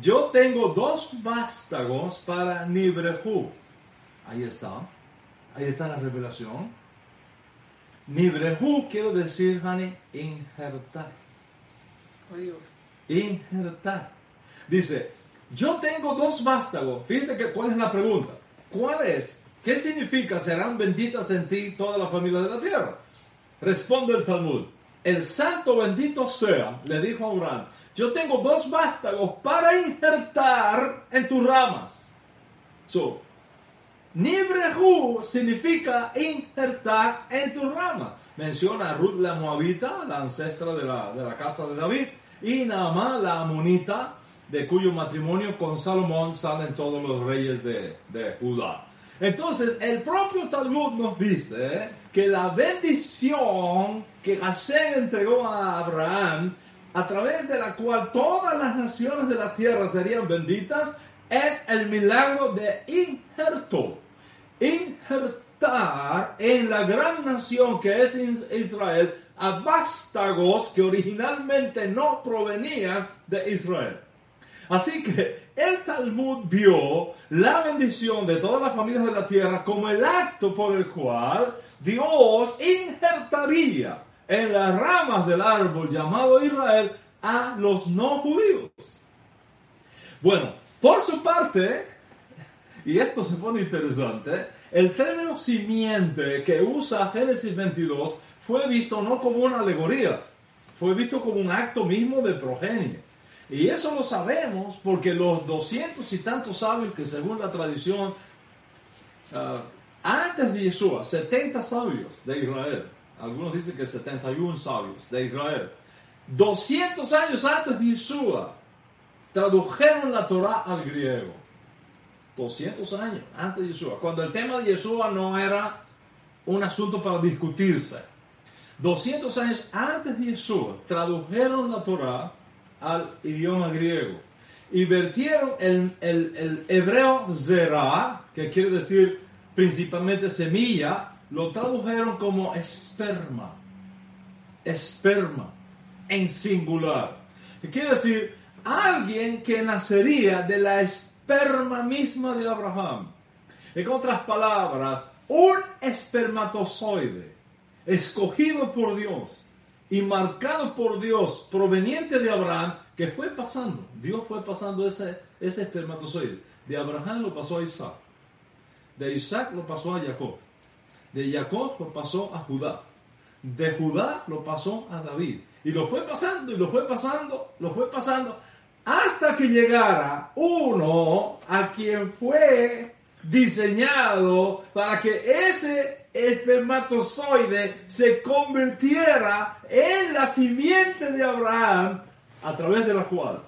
yo tengo dos vástagos para Nibrehu. Ahí está, ahí está la revelación. Nibrehu quiere decir, honey, injertar. Injertar. Dice, yo tengo dos vástagos. Fíjate que cuál es la pregunta. ¿Cuál es? ¿Qué significa serán benditas en ti toda la familia de la tierra? Responde el Talmud. El santo bendito sea, le dijo a Abraham, yo tengo dos vástagos para injertar en tus ramas. So, Nibrehu significa injertar en tu rama. Menciona a Ruth la Moabita, la ancestra de la, de la casa de David, y Naamá la Amonita, de cuyo matrimonio con Salomón salen todos los reyes de, de Judá. Entonces, el propio Talmud nos dice que la bendición que Hashem entregó a Abraham, a través de la cual todas las naciones de la tierra serían benditas, es el milagro de injerto. Injertar en la gran nación que es Israel a vástagos que originalmente no provenían de Israel. Así que el Talmud vio la bendición de todas las familias de la tierra como el acto por el cual Dios injertaría en las ramas del árbol llamado Israel a los no judíos. Bueno, por su parte, y esto se pone interesante, el término simiente que usa Génesis 22 fue visto no como una alegoría, fue visto como un acto mismo de progenie. Y eso lo sabemos porque los doscientos y tantos sabios que según la tradición, ah, antes de Yeshua, 70 sabios de Israel, algunos dicen que 71 sabios de Israel, 200 años antes de Yeshua, tradujeron la Torah al griego. 200 años antes de Yeshua, cuando el tema de Yeshua no era un asunto para discutirse. 200 años antes de Yeshua, tradujeron la Torah al idioma griego y vertieron el, el, hebreo zera, que quiere decir principalmente semilla, lo tradujeron como esperma. Esperma, en singular. Quiere decir alguien que nacería de la esperma misma de Abraham. En otras palabras, un espermatozoide escogido por Dios y marcado por Dios, proveniente de Abraham, que fue pasando. Dios fue pasando ese, ese espermatozoide. De Abraham lo pasó a Isaac. De Isaac lo pasó a Jacob. De Jacob lo pasó a Judá. De Judá lo pasó a David. Y lo fue pasando, y lo fue pasando, lo fue pasando, hasta que llegara uno a quien fue diseñado para que ese espermatozoide se convirtiera en la simiente de Abraham a través de la cual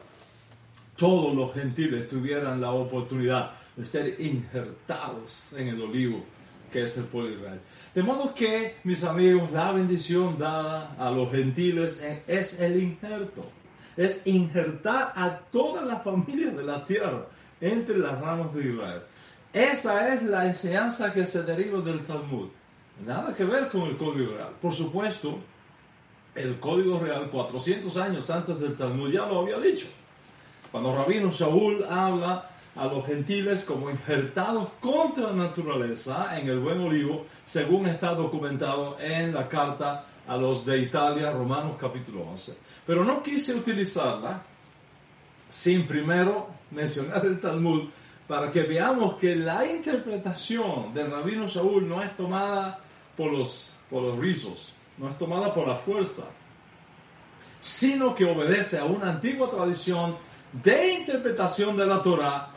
todos los gentiles tuvieran la oportunidad de ser injertados en el olivo que es el pueblo de Israel. De modo que, mis amigos, la bendición dada a los gentiles es el injerto. Es injertar a toda la familia de la tierra entre las ramas de Israel. Esa es la enseñanza que se deriva del Talmud. Nada que ver con el Código Real. Por supuesto, el Código Real, 400 años antes del Talmud, ya lo había dicho. Cuando Rabino Shaul habla a los gentiles como injertados contra la naturaleza en el buen olivo, según está documentado en la carta a los de Italia, Romanos capítulo 11. Pero no quise utilizarla sin primero mencionar el Talmud para que veamos que la interpretación del rabino Saúl no es tomada por los, por los rizos, no es tomada por la fuerza, sino que obedece a una antigua tradición de interpretación de la Torah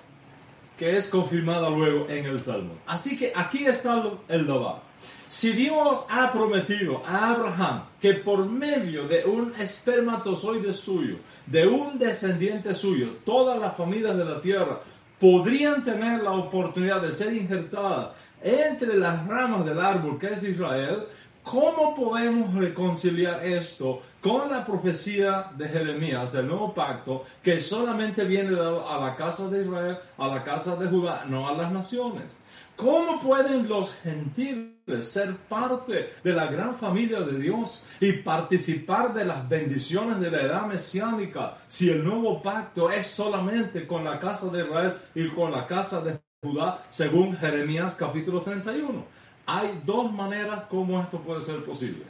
que es confirmada luego en el Talmud. Así que aquí está el Dabá. Si Dios ha prometido a Abraham que por medio de un espermatozoide suyo, de un descendiente suyo, todas las familias de la tierra podrían tener la oportunidad de ser injertadas entre las ramas del árbol que es Israel, ¿cómo podemos reconciliar esto con la profecía de Jeremías del nuevo pacto que solamente viene dado a la casa de Israel, a la casa de Judá, no a las naciones? ¿Cómo pueden los gentiles ser parte de la gran familia de Dios y participar de las bendiciones de la edad mesiánica si el nuevo pacto es solamente con la casa de Israel y con la casa de Judá, según Jeremías capítulo 31? Hay dos maneras como esto puede ser posible.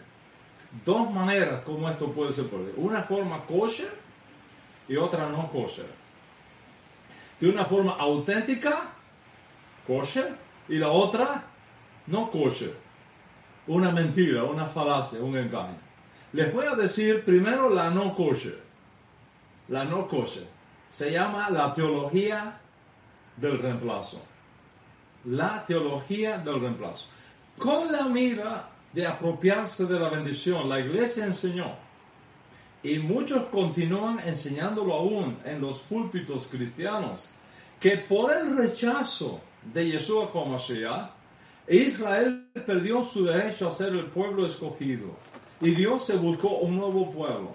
Dos maneras como esto puede ser posible. Una forma kosher y otra no kosher. De una forma auténtica, kosher, y la otra no kosher. Una mentira, una falacia, un engaño. Les voy a decir primero la no kosher. La no kosher. Se llama la teología del reemplazo. La teología del reemplazo. Con la mira de apropiarse de la bendición, la iglesia enseñó, y muchos continúan enseñándolo aún en los púlpitos cristianos, que por el rechazo de Yeshua como Mashiach, Israel perdió su derecho a ser el pueblo escogido. Y Dios se buscó un nuevo pueblo.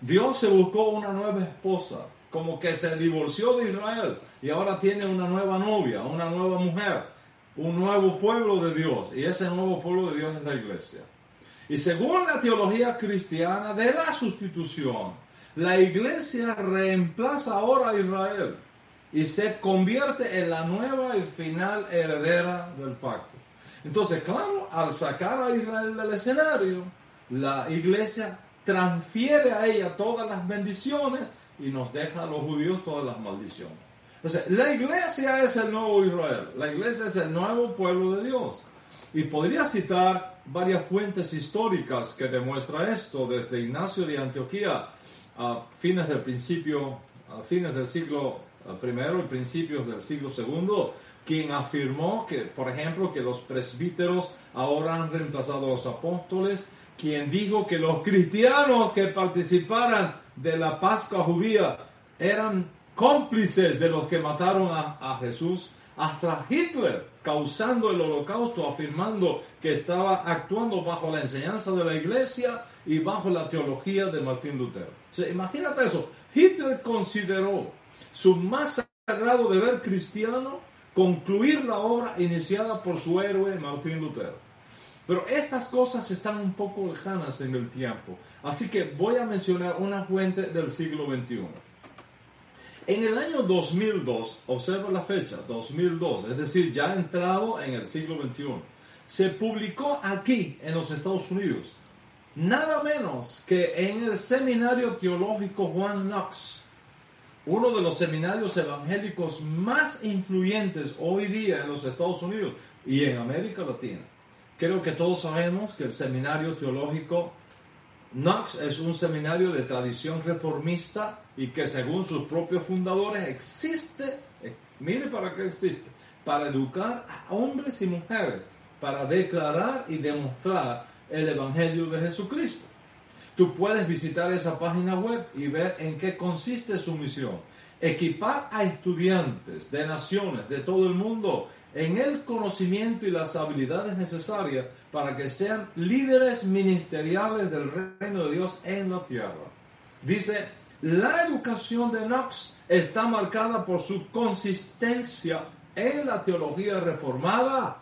Dios se buscó una nueva esposa, como que se divorció de Israel y ahora tiene una nueva novia, una nueva mujer, un nuevo pueblo de Dios. Y ese nuevo pueblo de Dios es la iglesia. Y según la teología cristiana de la sustitución, la iglesia reemplaza ahora a Israel y se convierte en la nueva y final heredera del pacto. Entonces, claro, al sacar a Israel del escenario, la iglesia transfiere a ella todas las bendiciones y nos deja a los judíos todas las maldiciones. Entonces, la iglesia es el nuevo Israel, la iglesia es el nuevo pueblo de Dios. Y podría citar varias fuentes históricas que demuestran esto, desde Ignacio de Antioquía a fines del principio, fines del siglo primero y principios del siglo segundo, quien afirmó que, por ejemplo, que los presbíteros ahora han reemplazado a los apóstoles, quien dijo que los cristianos que participaran de la Pascua judía eran cómplices de los que mataron a, Jesús, hasta Hitler causando el holocausto, afirmando que estaba actuando bajo la enseñanza de la iglesia y bajo la teología de Martín Lutero. imagínate eso, Hitler consideró su más sagrado deber cristiano concluir la obra iniciada por su héroe Martín Lutero. Pero estas cosas están un poco lejanas en el tiempo, así que voy a mencionar una fuente del siglo XXI. En el año 2002, observa la fecha, 2002, es decir, ya entrado en el siglo XXI, se publicó aquí en los Estados Unidos, nada menos que en el Seminario Teológico Juan Knox, uno de los seminarios evangélicos más influyentes hoy día en los Estados Unidos y en América Latina. Creo que todos sabemos que el Seminario Teológico Knox es un seminario de tradición reformista y que según sus propios fundadores existe, eh, mire para qué existe, para educar a hombres y mujeres, para declarar y demostrar el Evangelio de Jesucristo. Tú puedes visitar esa página web y ver en qué consiste su misión. Equipar a estudiantes de naciones de todo el mundo en el conocimiento y las habilidades necesarias para que sean líderes ministeriales del reino de Dios en la tierra. Dice, la educación de Knox está marcada por su consistencia en la teología reformada,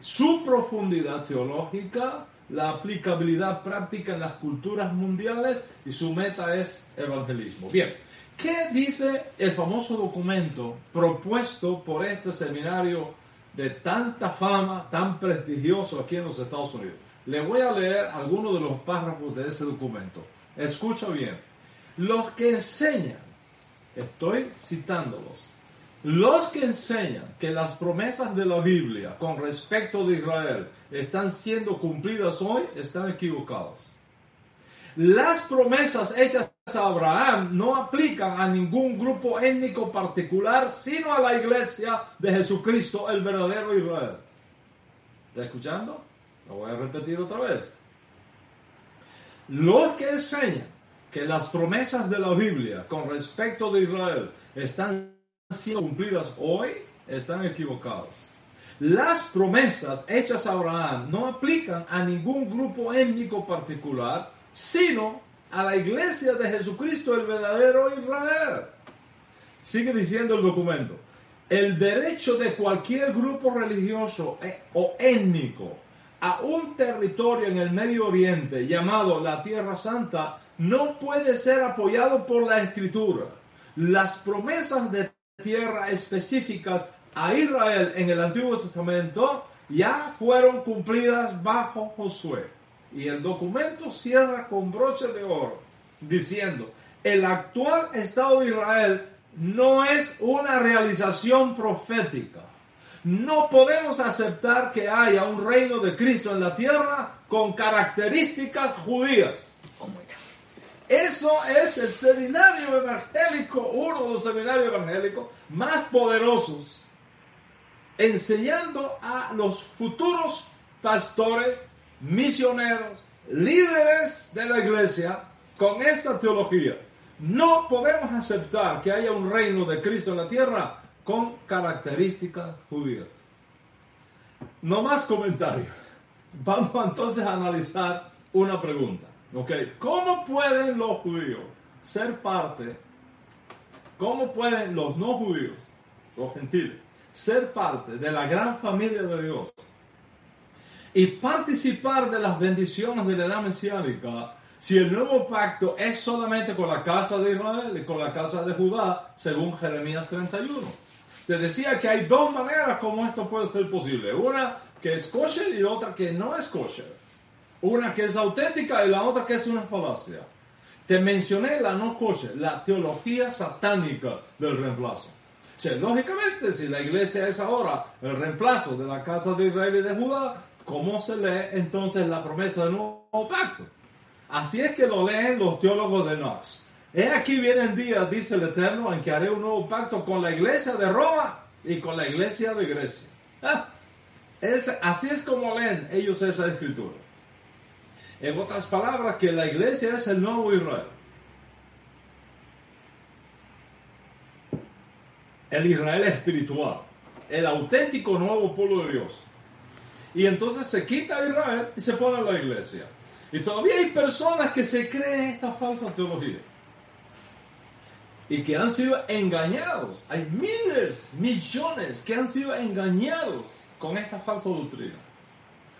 su profundidad teológica, la aplicabilidad práctica en las culturas mundiales y su meta es evangelismo. Bien, ¿qué dice el famoso documento propuesto por este seminario de tanta fama, tan prestigioso aquí en los Estados Unidos? Le voy a leer algunos de los párrafos de ese documento. Escucha bien. Los que enseñan, estoy citándolos, los que enseñan que las promesas de la Biblia con respecto de Israel están siendo cumplidas hoy están equivocados. Las promesas hechas a Abraham no aplican a ningún grupo étnico particular, sino a la iglesia de Jesucristo, el verdadero Israel. ¿Está escuchando? Lo voy a repetir otra vez. Los que enseñan que las promesas de la Biblia con respecto de Israel están siendo cumplidas hoy están equivocados. Las promesas hechas a Abraham no aplican a ningún grupo étnico particular, sino a la iglesia de Jesucristo, el verdadero Israel. Sigue diciendo el documento. El derecho de cualquier grupo religioso e- o étnico a un territorio en el Medio Oriente llamado la Tierra Santa no puede ser apoyado por la Escritura. Las promesas de tierra específicas a Israel en el Antiguo Testamento ya fueron cumplidas bajo Josué. Y el documento cierra con broche de oro, diciendo, el actual Estado de Israel no es una realización profética. No podemos aceptar que haya un reino de Cristo en la tierra con características judías. Oh Eso es el seminario evangélico, uno de los seminarios evangélicos más poderosos, enseñando a los futuros pastores, misioneros, líderes de la iglesia con esta teología. No podemos aceptar que haya un reino de Cristo en la tierra con características judías. No más comentarios. Vamos entonces a analizar una pregunta. ¿Cómo pueden los judíos ser parte, cómo pueden los no judíos, los gentiles, ser parte de la gran familia de Dios y participar de las bendiciones de la edad mesiánica si el nuevo pacto es solamente con la casa de Israel y con la casa de Judá, según Jeremías 31. Te decía que hay dos maneras como esto puede ser posible. Una que es kosher y otra que no es kosher. Una que es auténtica y la otra que es una falacia. Te mencioné la no kosher, la teología satánica del reemplazo. O sea, lógicamente, si la iglesia es ahora el reemplazo de la casa de Israel y de Judá, ¿cómo se lee entonces la promesa del nuevo pacto? Así es que lo leen los teólogos de Knox. He aquí vienen días, dice el Eterno, en que haré un nuevo pacto con la iglesia de Roma y con la iglesia de Grecia. Ah, así es como leen ellos esa escritura. En otras palabras, que la iglesia es el nuevo Israel. El Israel espiritual. El auténtico nuevo pueblo de Dios. Y entonces se quita Israel y se pone la iglesia. Y todavía hay personas que se creen esta falsa teología. Y que han sido engañados. Hay miles, millones que han sido engañados con esta falsa doctrina.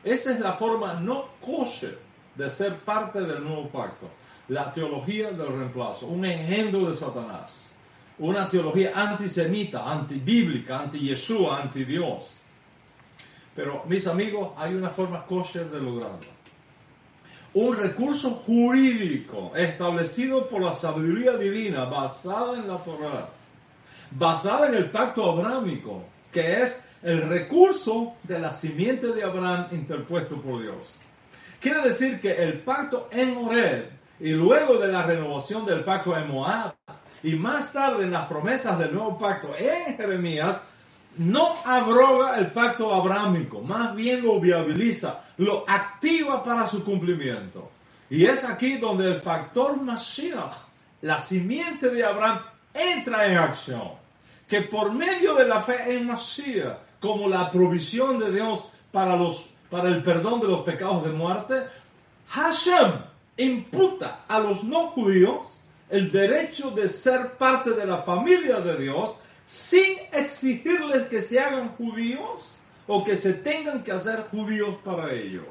Esa es la forma no kosher de ser parte del nuevo pacto. La teología del reemplazo, un engendro de Satanás. Una teología antisemita, antibíblica, anti-Yeshua, anti-Dios. Pero, mis amigos, hay una forma kosher de lograrlo un recurso jurídico establecido por la sabiduría divina basada en la Torah, basada en el pacto abrámico, que es el recurso de la simiente de Abraham interpuesto por Dios. Quiere decir que el pacto en Mored y luego de la renovación del pacto en Moab y más tarde en las promesas del nuevo pacto en Jeremías no abroga el pacto abrámico, más bien lo viabiliza, lo activa para su cumplimiento. Y es aquí donde el factor Mashiach, la simiente de Abraham, entra en acción. Que por medio de la fe en Mashiach, como la provisión de Dios para, los, para el perdón de los pecados de muerte, Hashem imputa a los no judíos el derecho de ser parte de la familia de Dios sin exigirles que se hagan judíos o que se tengan que hacer judíos para ello.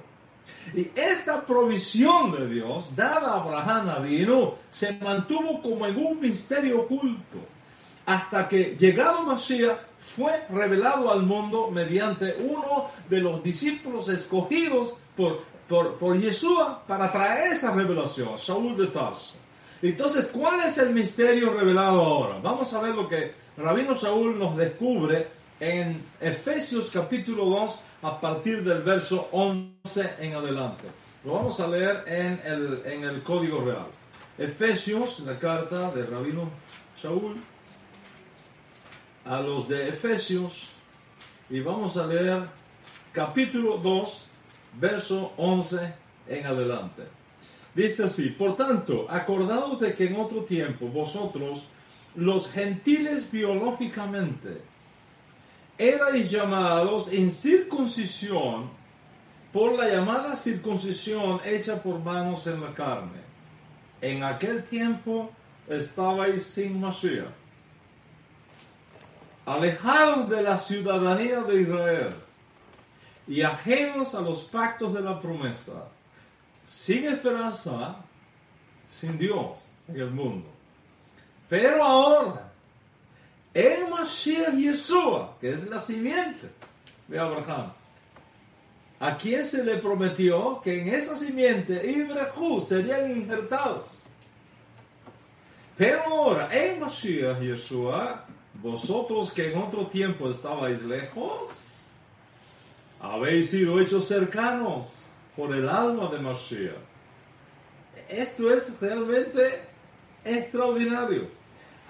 Y esta provisión de Dios, dada a Abraham Avinu, se mantuvo como en un misterio oculto, hasta que llegado Mashiach fue revelado al mundo mediante uno de los discípulos escogidos por, por, por Yeshua para traer esa revelación, Saúl de Tarso. Entonces, ¿cuál es el misterio revelado ahora? Vamos a ver lo que Rabino Saúl nos descubre en Efesios capítulo 2 a partir del verso 11 en adelante. Lo vamos a leer en el, en el Código Real. Efesios, la carta de Rabino Saúl a los de Efesios y vamos a leer capítulo 2, verso 11 en adelante. Dice así, por tanto, acordaos de que en otro tiempo vosotros los gentiles biológicamente erais llamados en circuncisión por la llamada circuncisión hecha por manos en la carne. En aquel tiempo estabais sin Mashiach, alejados de la ciudadanía de Israel y ajenos a los pactos de la promesa, sin esperanza, sin Dios en el mundo. Pero ahora, el Mashiach Yeshua, que es la simiente de Abraham, a quien se le prometió que en esa simiente Ibrehu serían injertados. Pero ahora, en Mashiach Yeshua, vosotros que en otro tiempo estabais lejos, habéis sido hechos cercanos por el alma de Mashiach. Esto es realmente extraordinario.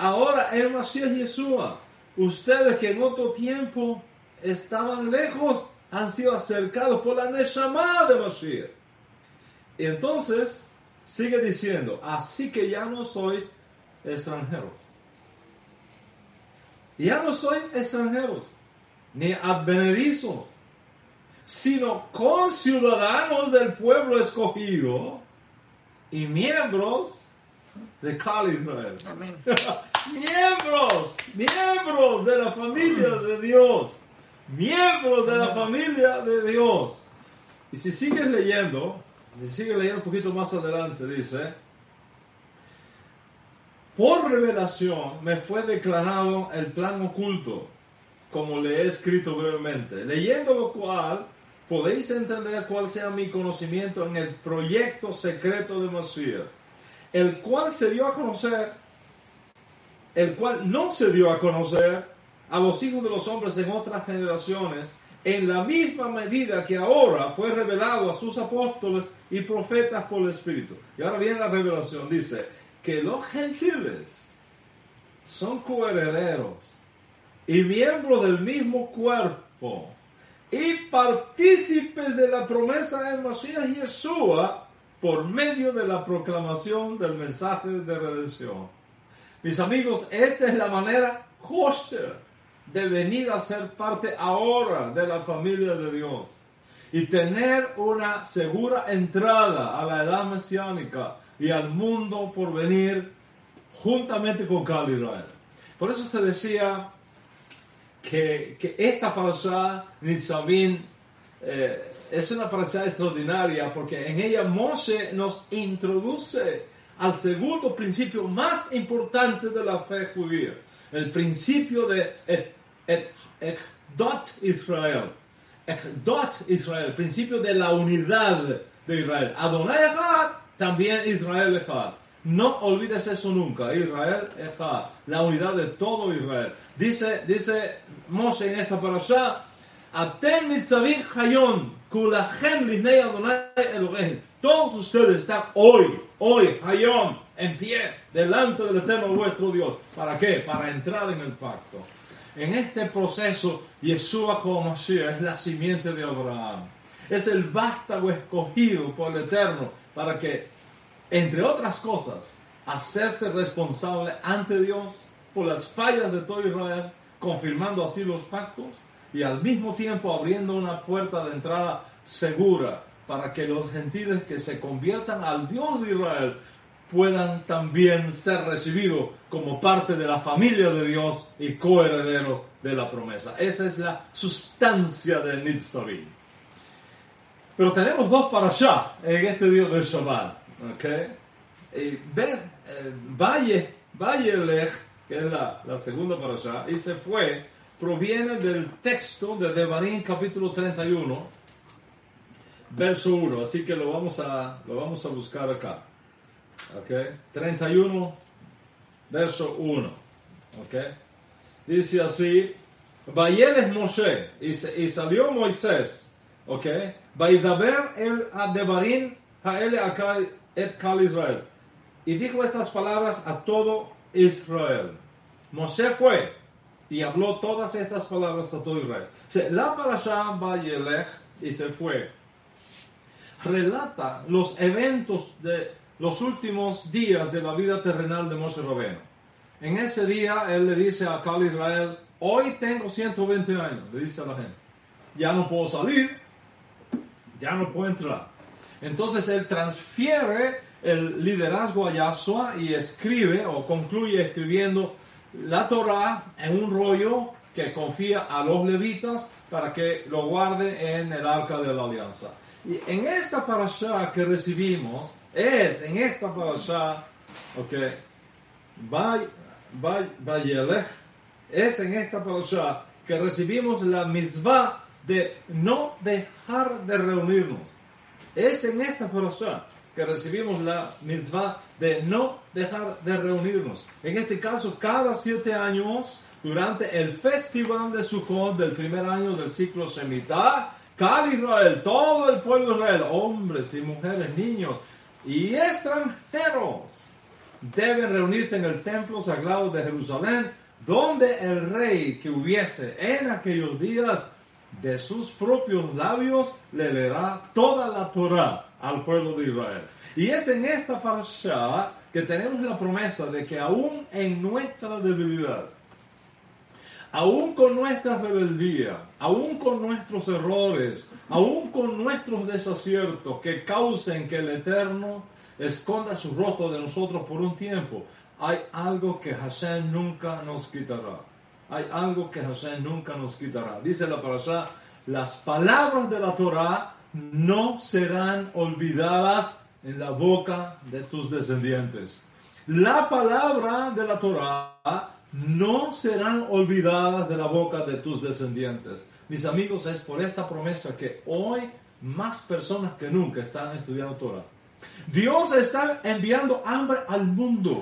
Ahora en Mashiach Yeshua, ustedes que en otro tiempo estaban lejos, han sido acercados por la Neshama de Mashiach. Y entonces sigue diciendo, así que ya no sois extranjeros. Ya no sois extranjeros, ni advenedizos, sino conciudadanos del pueblo escogido y miembros de Cal Israel. Amén. [LAUGHS] miembros, miembros de la familia de Dios, miembros de la familia de Dios. Y si sigues leyendo, si sigues leyendo un poquito más adelante, dice, por revelación me fue declarado el plan oculto, como le he escrito brevemente, leyendo lo cual podéis entender cuál sea mi conocimiento en el proyecto secreto de Mashiach, el cual se dio a conocer, el cual no se dio a conocer a los hijos de los hombres en otras generaciones, en la misma medida que ahora fue revelado a sus apóstoles y profetas por el Espíritu. Y ahora viene la revelación, dice que los gentiles son coherederos y miembros del mismo cuerpo y partícipes de la promesa del Mashiach Yeshua por medio de la proclamación del mensaje de redención. Mis amigos, esta es la manera kosher de venir a ser parte ahora de la familia de Dios y tener una segura entrada a la edad mesiánica y al mundo por venir juntamente con Cal Israel. Por eso te decía que, esta parasha, Nitzavim, eh, es una parasha extraordinaria porque en ella Moshe nos introduce al segundo principio más importante de la fe judía, el principio de et, et, et, dot Israel. Dot Israel, el principio de la unidad de Israel. Adonai Echad, también Israel Echad. No olvides eso nunca. Israel Echad, la unidad de todo Israel. Dice, dice Moshe en esta parasha, Atem nitzavim hayon, kulachem Adonai Elohim. Todos ustedes están hoy, hoy, hayom, en pie, delante del Eterno vuestro Dios. ¿Para qué? Para entrar en el pacto. En este proceso, Yeshua como Mashiach es la simiente de Abraham. Es el vástago escogido por el Eterno para que, entre otras cosas, hacerse responsable ante Dios por las fallas de todo Israel, confirmando así los pactos y al mismo tiempo abriendo una puerta de entrada segura para que los gentiles que se conviertan al Dios de Israel puedan también ser recibidos como parte de la familia de Dios y coheredero de la promesa. Esa es la sustancia de Nitzavim. Pero tenemos dos para allá en este día del Shabbat. ¿okay? Y ve, eh, Valle, Valle que es la, la segunda para allá, y se fue, proviene del texto de Devarim capítulo 31, verso 1. Así que lo vamos a, lo vamos a buscar acá. Okay. 31, verso 1. Okay. Dice así, Vayeles Moshe, y, salió Moisés, ok, Vaidaber el Adebarim Haele et Kal Israel. Y dijo estas palabras a todo Israel. Moshe fue y habló todas estas palabras a todo Israel. O sea, la parasha Vayelech y se fue. Relata los eventos de los últimos días de la vida terrenal de Moshe Rabeno. En ese día él le dice a Cal Israel, hoy tengo 120 años, le dice a la gente, ya no puedo salir, ya no puedo entrar. Entonces él transfiere el liderazgo a Yahshua y escribe o concluye escribiendo la Torah en un rollo que confía a los levitas para que lo guarde en el arca de la alianza. Y en esta parasha que recibimos, es en esta parasha, ok, Vayelech, es en esta parasha que recibimos la misvah de no dejar de reunirnos. Es en esta parasha que recibimos la mitzvah de no dejar de reunirnos. En este caso, cada siete años, durante el festival de Sukkot del primer año del ciclo Shemitah, cada Israel, todo el pueblo de Israel, hombres y mujeres, niños y extranjeros, deben reunirse en el templo sagrado de Jerusalén, donde el rey que hubiese en aquellos días de sus propios labios le verá toda la Torah al pueblo de Israel. Y es en esta parasha que tenemos la promesa de que aún en nuestra debilidad, aún con nuestra rebeldía, aún con nuestros errores, aún con nuestros desaciertos que causen que el Eterno esconda su rostro de nosotros por un tiempo, hay algo que Hashem nunca nos quitará. Hay algo que Hashem nunca nos quitará. Dice la parasha, las palabras de la Torah no serán olvidadas en la boca de tus descendientes. La palabra de la Torah no serán olvidadas de la boca de tus descendientes. Mis amigos, es por esta promesa que hoy más personas que nunca están estudiando Torah. Dios está enviando hambre al mundo,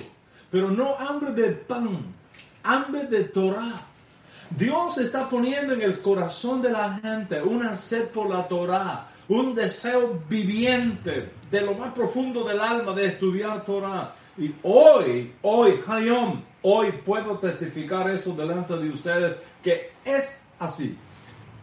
pero no hambre de pan, hambre de Torah. Dios está poniendo en el corazón de la gente una sed por la Torah, un deseo viviente de lo más profundo del alma de estudiar Torah. Y hoy, hoy, Hayom, hoy puedo testificar eso delante de ustedes que es así.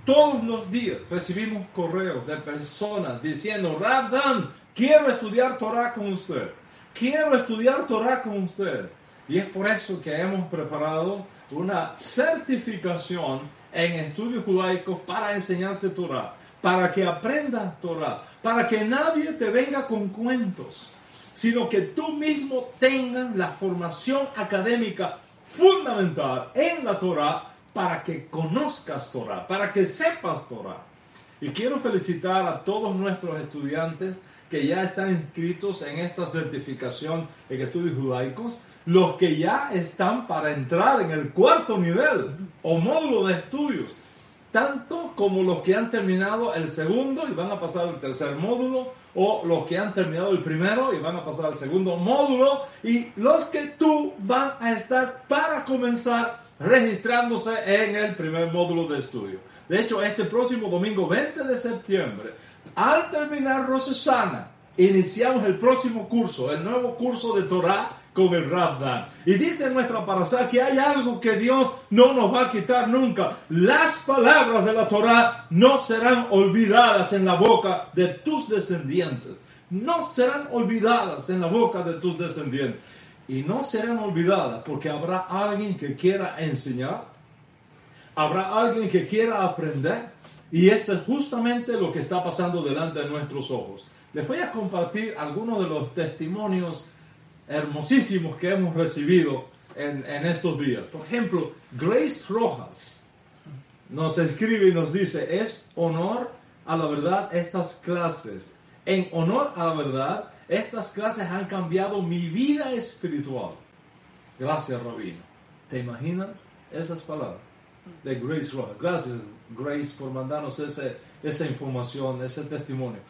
Todos los días recibimos correos de personas diciendo, Rabdan, quiero estudiar Torah con usted. Quiero estudiar Torah con usted. Y es por eso que hemos preparado una certificación en estudios judaicos para enseñarte Torah, para que aprendas Torah, para que nadie te venga con cuentos, sino que tú mismo tengas la formación académica fundamental en la Torah para que conozcas Torah, para que sepas Torah. Y quiero felicitar a todos nuestros estudiantes que ya están inscritos en esta certificación en estudios judaicos, los que ya están para entrar en el cuarto nivel o módulo de estudios, tanto como los que han terminado el segundo y van a pasar al tercer módulo, o los que han terminado el primero y van a pasar al segundo módulo, y los que tú van a estar para comenzar registrándose en el primer módulo de estudio. De hecho, este próximo domingo 20 de septiembre, al terminar Rosh iniciamos el próximo curso, el nuevo curso de Torah con el. Y dice nuestra parasha que hay algo que Dios no nos va a quitar nunca. Las palabras de la Torah no serán olvidadas en la boca de tus descendientes. No serán olvidadas en la boca de tus descendientes. Y no serán olvidadas porque habrá alguien que quiera enseñar, habrá alguien que quiera aprender. Y esto es justamente lo que está pasando delante de nuestros ojos. Les voy a compartir algunos de los testimonios hermosísimos que hemos recibido en, en estos días. Por ejemplo, Grace Rojas nos escribe y nos dice, es honor a la verdad estas clases. En honor a la verdad, estas clases han cambiado mi vida espiritual. Gracias, Rabino. ¿Te imaginas esas palabras de Grace Rojas? Gracias, Grace, por mandarnos ese, esa información, ese testimonio.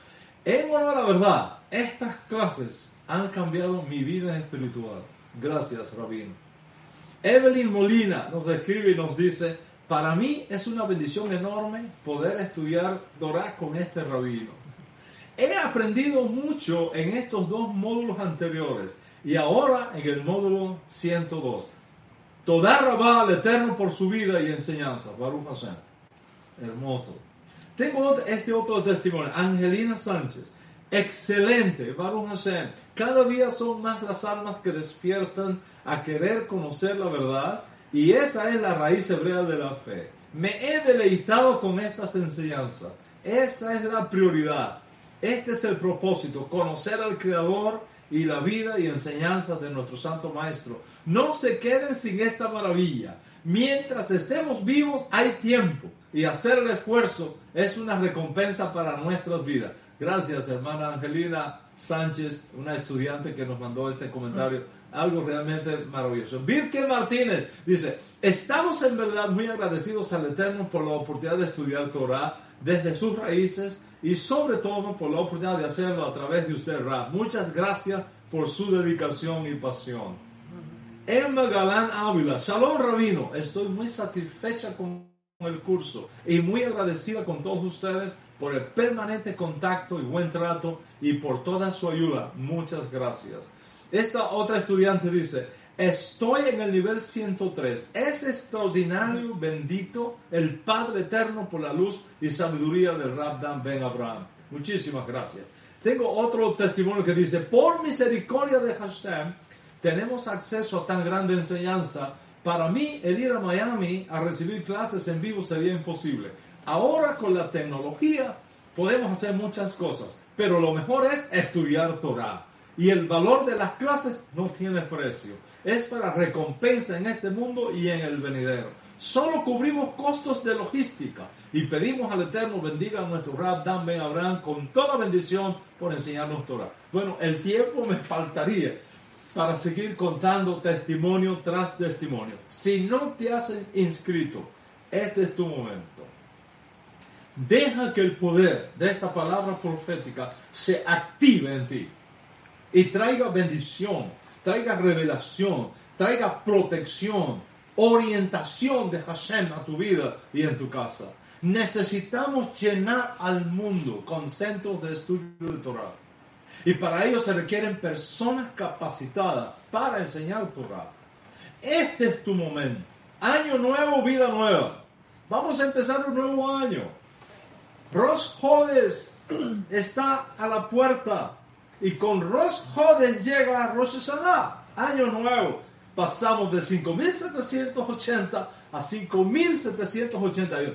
En honor a la verdad, estas clases han cambiado mi vida espiritual. Gracias, Rabino. Evelyn Molina nos escribe y nos dice, para mí es una bendición enorme poder estudiar Dorá con este rabino. He aprendido mucho en estos dos módulos anteriores y ahora en el módulo 102. Toda Rabá al Eterno por su vida y enseñanza. Baruch Hashem. Hermoso. Tengo este otro testimonio. Angelina Sánchez. Excelente, Baruch Hashem. Cada día son más las almas que despiertan a querer conocer la verdad y esa es la raíz hebrea de la fe. Me he deleitado con estas enseñanzas. Esa es la prioridad. Este es el propósito, conocer al Creador y la vida y enseñanzas de nuestro Santo Maestro. No se queden sin esta maravilla. Mientras estemos vivos hay tiempo. y hacer el esfuerzo es una recompensa para nuestras vidas. Gracias, hermana Angelina Sánchez, una estudiante que nos mandó este comentario. Algo realmente maravilloso. Virke Martínez dice, estamos en verdad muy agradecidos al Eterno por la oportunidad de estudiar Torah desde sus raíces y sobre todo por la oportunidad de hacerlo a través de usted, Rab. Muchas gracias por su dedicación y pasión. Emma Galán Ávila, Shalom Rabino, estoy muy satisfecha con el curso y muy agradecida con todos ustedes por el permanente contacto y buen trato y por toda su ayuda. Muchas gracias. Esta otra estudiante dice, estoy en el nivel 103. Es extraordinario, bendito el Padre Eterno por la luz y sabiduría del Rabdan Ben Abraham. Muchísimas gracias. Tengo otro testimonio que dice, por misericordia de Hashem, tenemos acceso a tan grande enseñanza. Para mí, el ir a Miami a recibir clases en vivo sería imposible. Ahora con la tecnología podemos hacer muchas cosas, pero lo mejor es estudiar Torah. Y el valor de las clases no tiene precio. Es para recompensa en este mundo y en el venidero. Solo cubrimos costos de logística y pedimos al Eterno bendiga a nuestro Rab Dan Ben Abraham con toda bendición por enseñarnos Torah. Bueno, el tiempo me faltaría para seguir contando testimonio tras testimonio. Si no te has inscrito, este es tu momento. Deja que el poder de esta palabra profética se active en ti y traiga bendición, traiga revelación, traiga protección, orientación de Hashem a tu vida y en tu casa. Necesitamos llenar al mundo con centros de estudio de Torah. Y para ello se requieren personas capacitadas para enseñar Torah. Este es tu momento. Año nuevo, vida nueva. Vamos a empezar un nuevo año. Rosh Hodes está a la puerta. Y con Rosh Hodes llega Rosh Hashanah, año nuevo. Pasamos de 5.780 a 5.781.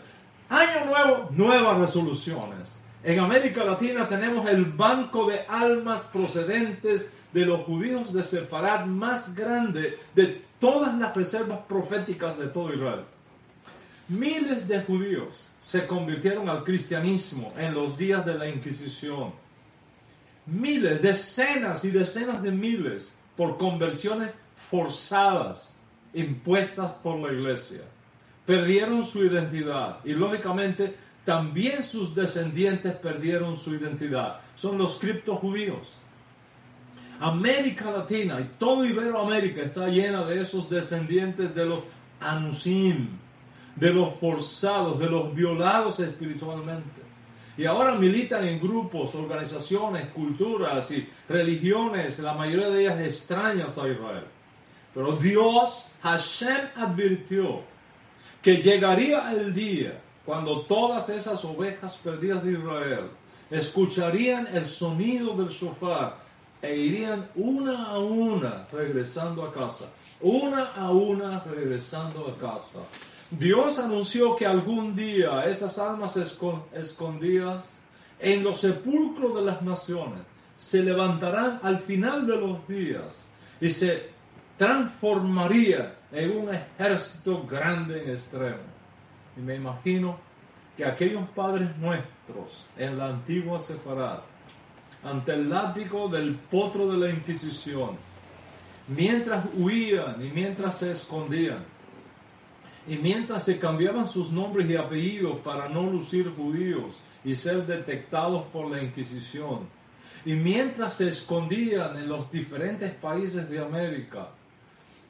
Año nuevo, nuevas resoluciones. En América Latina tenemos el banco de almas procedentes de los judíos de Sefarad más grande de todas las reservas proféticas de todo Israel. Miles de judíos se convirtieron al cristianismo en los días de la Inquisición. Miles, decenas y decenas de miles por conversiones forzadas impuestas por la iglesia. Perdieron su identidad y lógicamente también sus descendientes perdieron su identidad. Son los criptojudíos. América Latina y todo Iberoamérica está llena de esos descendientes de los Anusim, de los forzados, de los violados espiritualmente. Y ahora militan en grupos, organizaciones, culturas y religiones, la mayoría de ellas extrañas a Israel. Pero Dios, Hashem advirtió que llegaría el día cuando todas esas ovejas perdidas de Israel escucharían el sonido del sofá e irían una a una regresando a casa. Una a una regresando a casa. Dios anunció que algún día esas almas escondidas en los sepulcros de las naciones se levantarán al final de los días y se transformaría en un ejército grande en extremo. Y me imagino que aquellos padres nuestros en la antigua Sefarad, ante el látigo del potro de la Inquisición, mientras huían y mientras se escondían, y mientras se cambiaban sus nombres y apellidos para no lucir judíos y ser detectados por la Inquisición, y mientras se escondían en los diferentes países de América,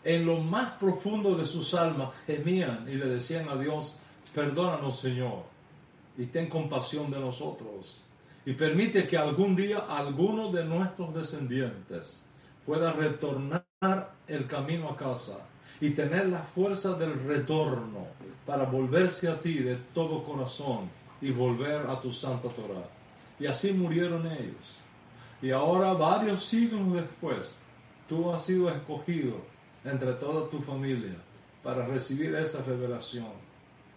en lo más profundo de sus almas gemían y le decían a Dios, perdónanos Señor, y ten compasión de nosotros, y permite que algún día alguno de nuestros descendientes pueda retornar el camino a casa y tener la fuerza del retorno para volverse a ti de todo corazón y volver a tu santa Torah. Y así murieron ellos. Y ahora, varios siglos después, tú has sido escogido entre toda tu familia para recibir esa revelación,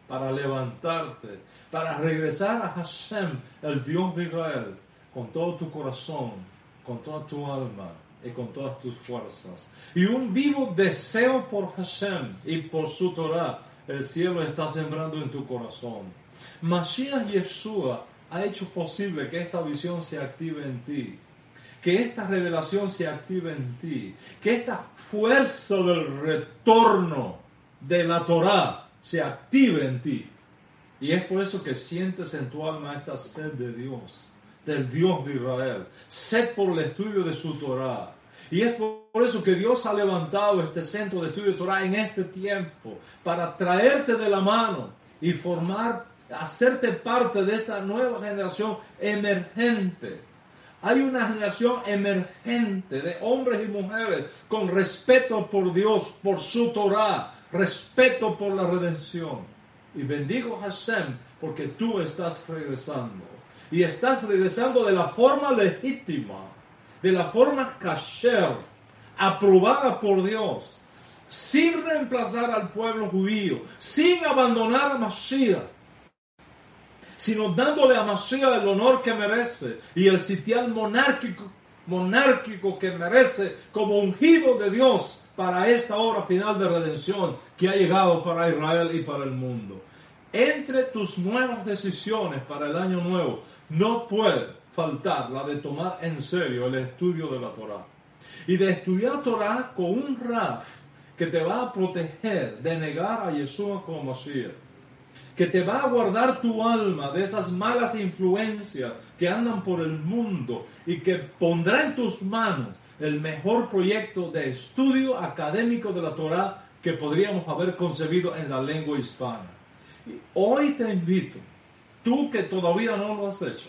para levantarte, para regresar a Hashem, el Dios de Israel, con todo tu corazón, con toda tu alma, y con todas tus fuerzas. Y un vivo deseo por Hashem y por su Torah el cielo está sembrando en tu corazón. Mashiach Yeshua ha hecho posible que esta visión se active en ti, que esta revelación se active en ti, que esta fuerza del retorno de la Torah se active en ti. Y es por eso que sientes en tu alma esta sed de Dios, del Dios de Israel, sed por el estudio de su Torah. Y es por eso que Dios ha levantado este centro de estudio de Torah en este tiempo, para traerte de la mano y formar, hacerte parte de esta nueva generación emergente. Hay una generación emergente de hombres y mujeres con respeto por Dios, por su Torah, respeto por la redención y bendigo Hashem porque tú estás regresando. Y estás regresando de la forma legítima, de la forma kasher, aprobada por Dios, sin reemplazar al pueblo judío, sin abandonar a Mashiach, sino dándole a Mashiach el honor que merece y el sitial monárquico, monárquico que merece como ungido de Dios para esta hora final de redención que ha llegado para Israel y para el mundo. Entre tus nuevas decisiones para el año nuevo no puede faltar la de tomar en serio el estudio de la Torah. Y de estudiar Torah con un Raf que te va a proteger de negar a Yeshua como Mashiach. Que te va a guardar tu alma de esas malas influencias que andan por el mundo y que pondrá en tus manos el mejor proyecto de estudio académico de la Torah que podríamos haber concebido en la lengua hispana. Hoy te invito, tú que todavía no lo has hecho,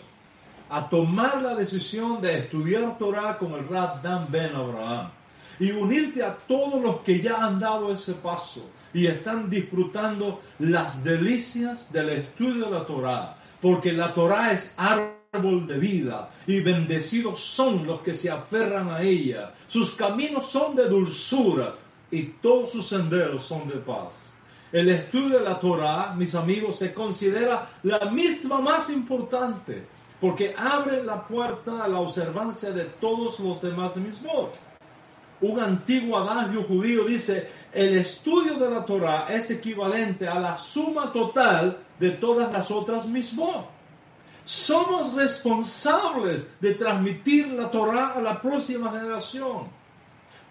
a tomar la decisión de estudiar Torah con el Rab Dan Ben Abraham y unirte a todos los que ya han dado ese paso y están disfrutando las delicias del estudio de la Torah, porque la Torah es árbol de vida y bendecidos son los que se aferran a ella. Sus caminos son de dulzura y todos sus senderos son de paz. El estudio de la Torah, mis amigos, se considera la misma más importante porque abre la puerta a la observancia de todos los demás mismos. Un antiguo adagio judío dice, el estudio de la Torah es equivalente a la suma total de todas las otras mismos. Somos responsables de transmitir la Torah a la próxima generación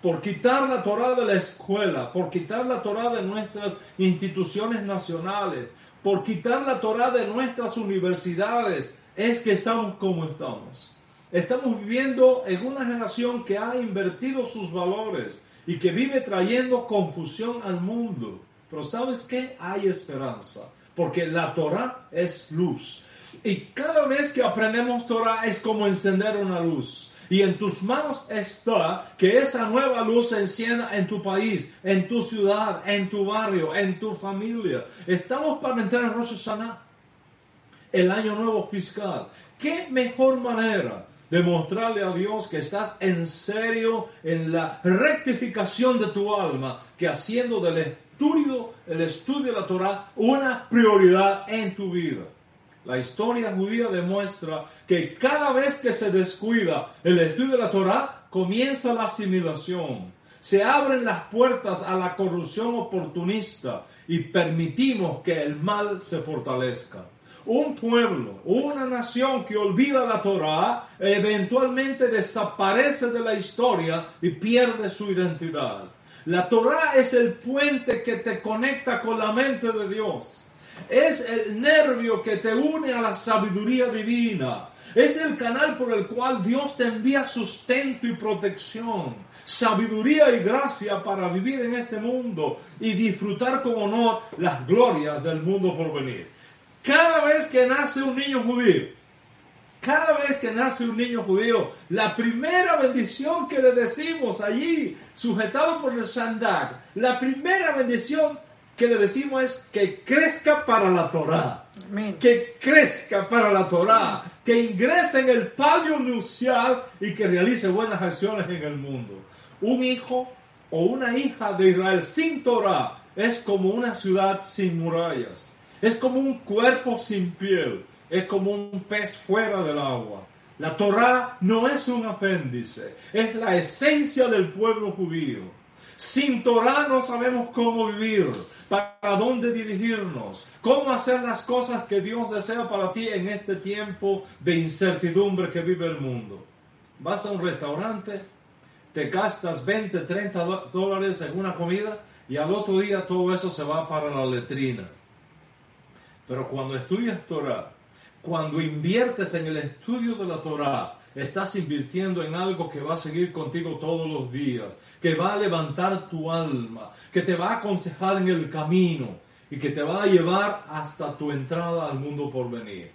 por quitar la Torah de la escuela, por quitar la Torah de nuestras instituciones nacionales, por quitar la Torah de nuestras universidades, es que estamos como estamos. Estamos viviendo en una generación que ha invertido sus valores y que vive trayendo confusión al mundo. Pero ¿sabes qué? Hay esperanza, porque la Torah es luz. Y cada vez que aprendemos Torah es como encender una luz. Y en tus manos está que esa nueva luz se encienda en tu país, en tu ciudad, en tu barrio, en tu familia. Estamos para entrar en Rosh Hashanah, el año nuevo fiscal. ¿Qué mejor manera de mostrarle a Dios que estás en serio en la rectificación de tu alma que haciendo del estudio, el estudio de la Torah una prioridad en tu vida? La historia judía demuestra que cada vez que se descuida el estudio de la Torah, comienza la asimilación. Se abren las puertas a la corrupción oportunista y permitimos que el mal se fortalezca. Un pueblo, una nación que olvida la Torah, eventualmente desaparece de la historia y pierde su identidad. La Torah es el puente que te conecta con la mente de Dios. Es el nervio que te une a la sabiduría divina. Es el canal por el cual Dios te envía sustento y protección, sabiduría y gracia para vivir en este mundo y disfrutar con honor las glorias del mundo por venir. Cada vez que nace un niño judío, cada vez que nace un niño judío, la primera bendición que le decimos allí, sujetado por el Shandak, la primera bendición que le decimos es que crezca para la Torah. Que crezca para la Torah. Que ingrese en el palio nupcial y que realice buenas acciones en el mundo. Un hijo o una hija de Israel sin Torah es como una ciudad sin murallas. Es como un cuerpo sin piel. Es como un pez fuera del agua. La Torah no es un apéndice, es la esencia del pueblo judío. Sin Torah no sabemos cómo vivir. Para dónde dirigirnos, cómo hacer las cosas que Dios desea para ti en este tiempo de incertidumbre que vive el mundo. Vas a un restaurante, te gastas 20, 30 dólares en una comida y al otro día todo eso se va para la letrina. Pero cuando estudias Torah, cuando inviertes en el estudio de la Torah, estás invirtiendo en algo que va a seguir contigo todos los días, que va a levantar tu alma, que te va a aconsejar en el camino y que te va a llevar hasta tu entrada al mundo por venir.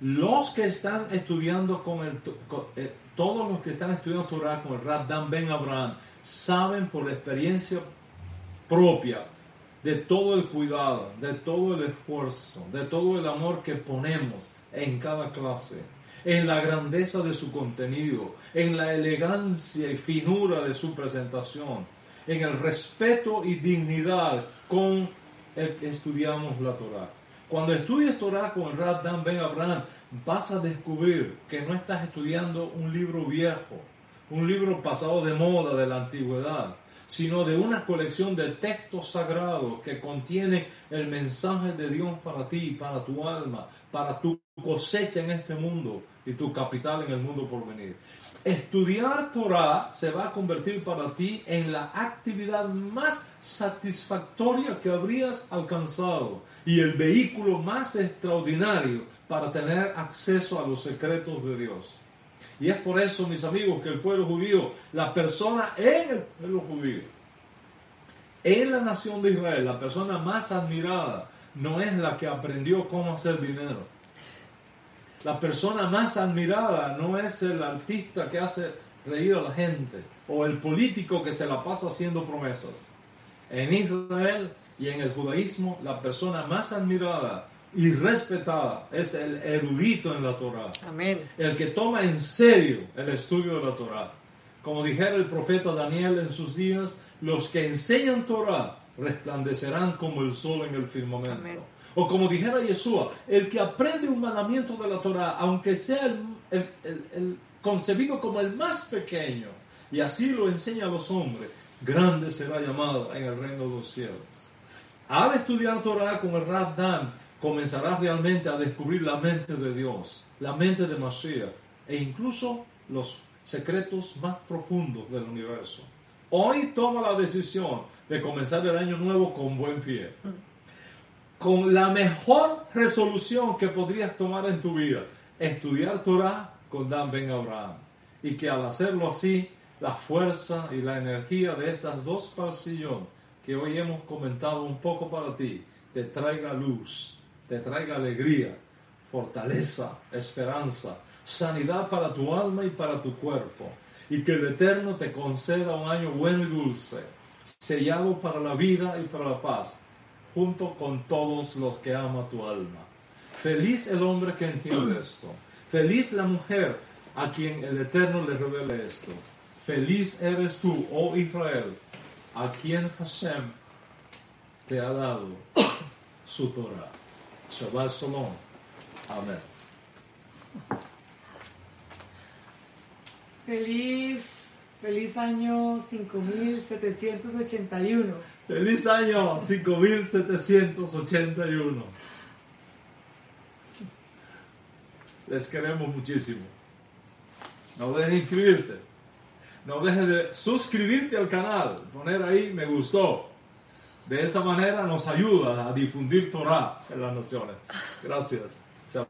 Los que están estudiando con el, eh, todos los que están estudiando Torah con el Dan Ben Abraham, saben por la experiencia propia de todo el cuidado, de todo el esfuerzo, de todo el amor que ponemos en cada clase, en la grandeza de su contenido, en la elegancia y finura de su presentación, en el respeto y dignidad con el que estudiamos la Torah. Cuando estudias Torah con el Rab Dan Ben Abraham, vas a descubrir que no estás estudiando un libro viejo, un libro pasado de moda de la antigüedad, sino de una colección de textos sagrados que contienen el mensaje de Dios para ti, para tu alma, para tu cosecha en este mundo y tu capital en el mundo por venir. Estudiar Torah se va a convertir para ti en la actividad más satisfactoria que habrías alcanzado y el vehículo más extraordinario para tener acceso a los secretos de Dios. Y es por eso, mis amigos, que el pueblo judío, la persona en el pueblo judío, en la nación de Israel, la persona más admirada no es la que aprendió cómo hacer dinero. La persona más admirada no es el artista que hace reír a la gente o el político que se la pasa haciendo promesas. En Israel y en el judaísmo, la persona más admirada y respetada es el erudito en la Torah. Amén. El que toma en serio el estudio de la Torah. Como dijera el profeta Daniel en sus días, los que enseñan Torah resplandecerán como el sol en el firmamento. O como dijera Yeshua, el que aprende un mandamiento de la Torah, aunque sea el, concebido como el más pequeño, y así lo enseña a los hombres, grande será llamado en el reino de los cielos. Al estudiar Torah con el Dan, comenzarás realmente a descubrir la mente de Dios, la mente de Mashiach, e incluso los secretos más profundos del universo. Hoy toma la decisión de comenzar el año nuevo con buen pie. Con la mejor resolución que podrías tomar en tu vida, estudiar Torah con Dan Ben Abraham. Y que al hacerlo así, la fuerza y la energía de estas dos parcillón que hoy hemos comentado un poco para ti, te traiga luz, te traiga alegría, fortaleza, esperanza, sanidad para tu alma y para tu cuerpo, y que el Eterno te conceda un año bueno y dulce, sellado para la vida y para la paz, junto con todos los que ama tu alma. Feliz el hombre que entiende [CLEARS THROAT] esto. Feliz la mujer a quien el Eterno le revele esto. Feliz eres tú, oh Israel, a quien Hashem te ha dado [COUGHS] su Torah. Shabbat Shalom. Amén. Feliz, feliz año 5781. Feliz año 5781. Les queremos muchísimo. No dejes de inscribirte. No dejes de suscribirte al canal. Poner ahí me gustó. De esa manera nos ayuda a difundir Torah en las naciones. Gracias. Chao.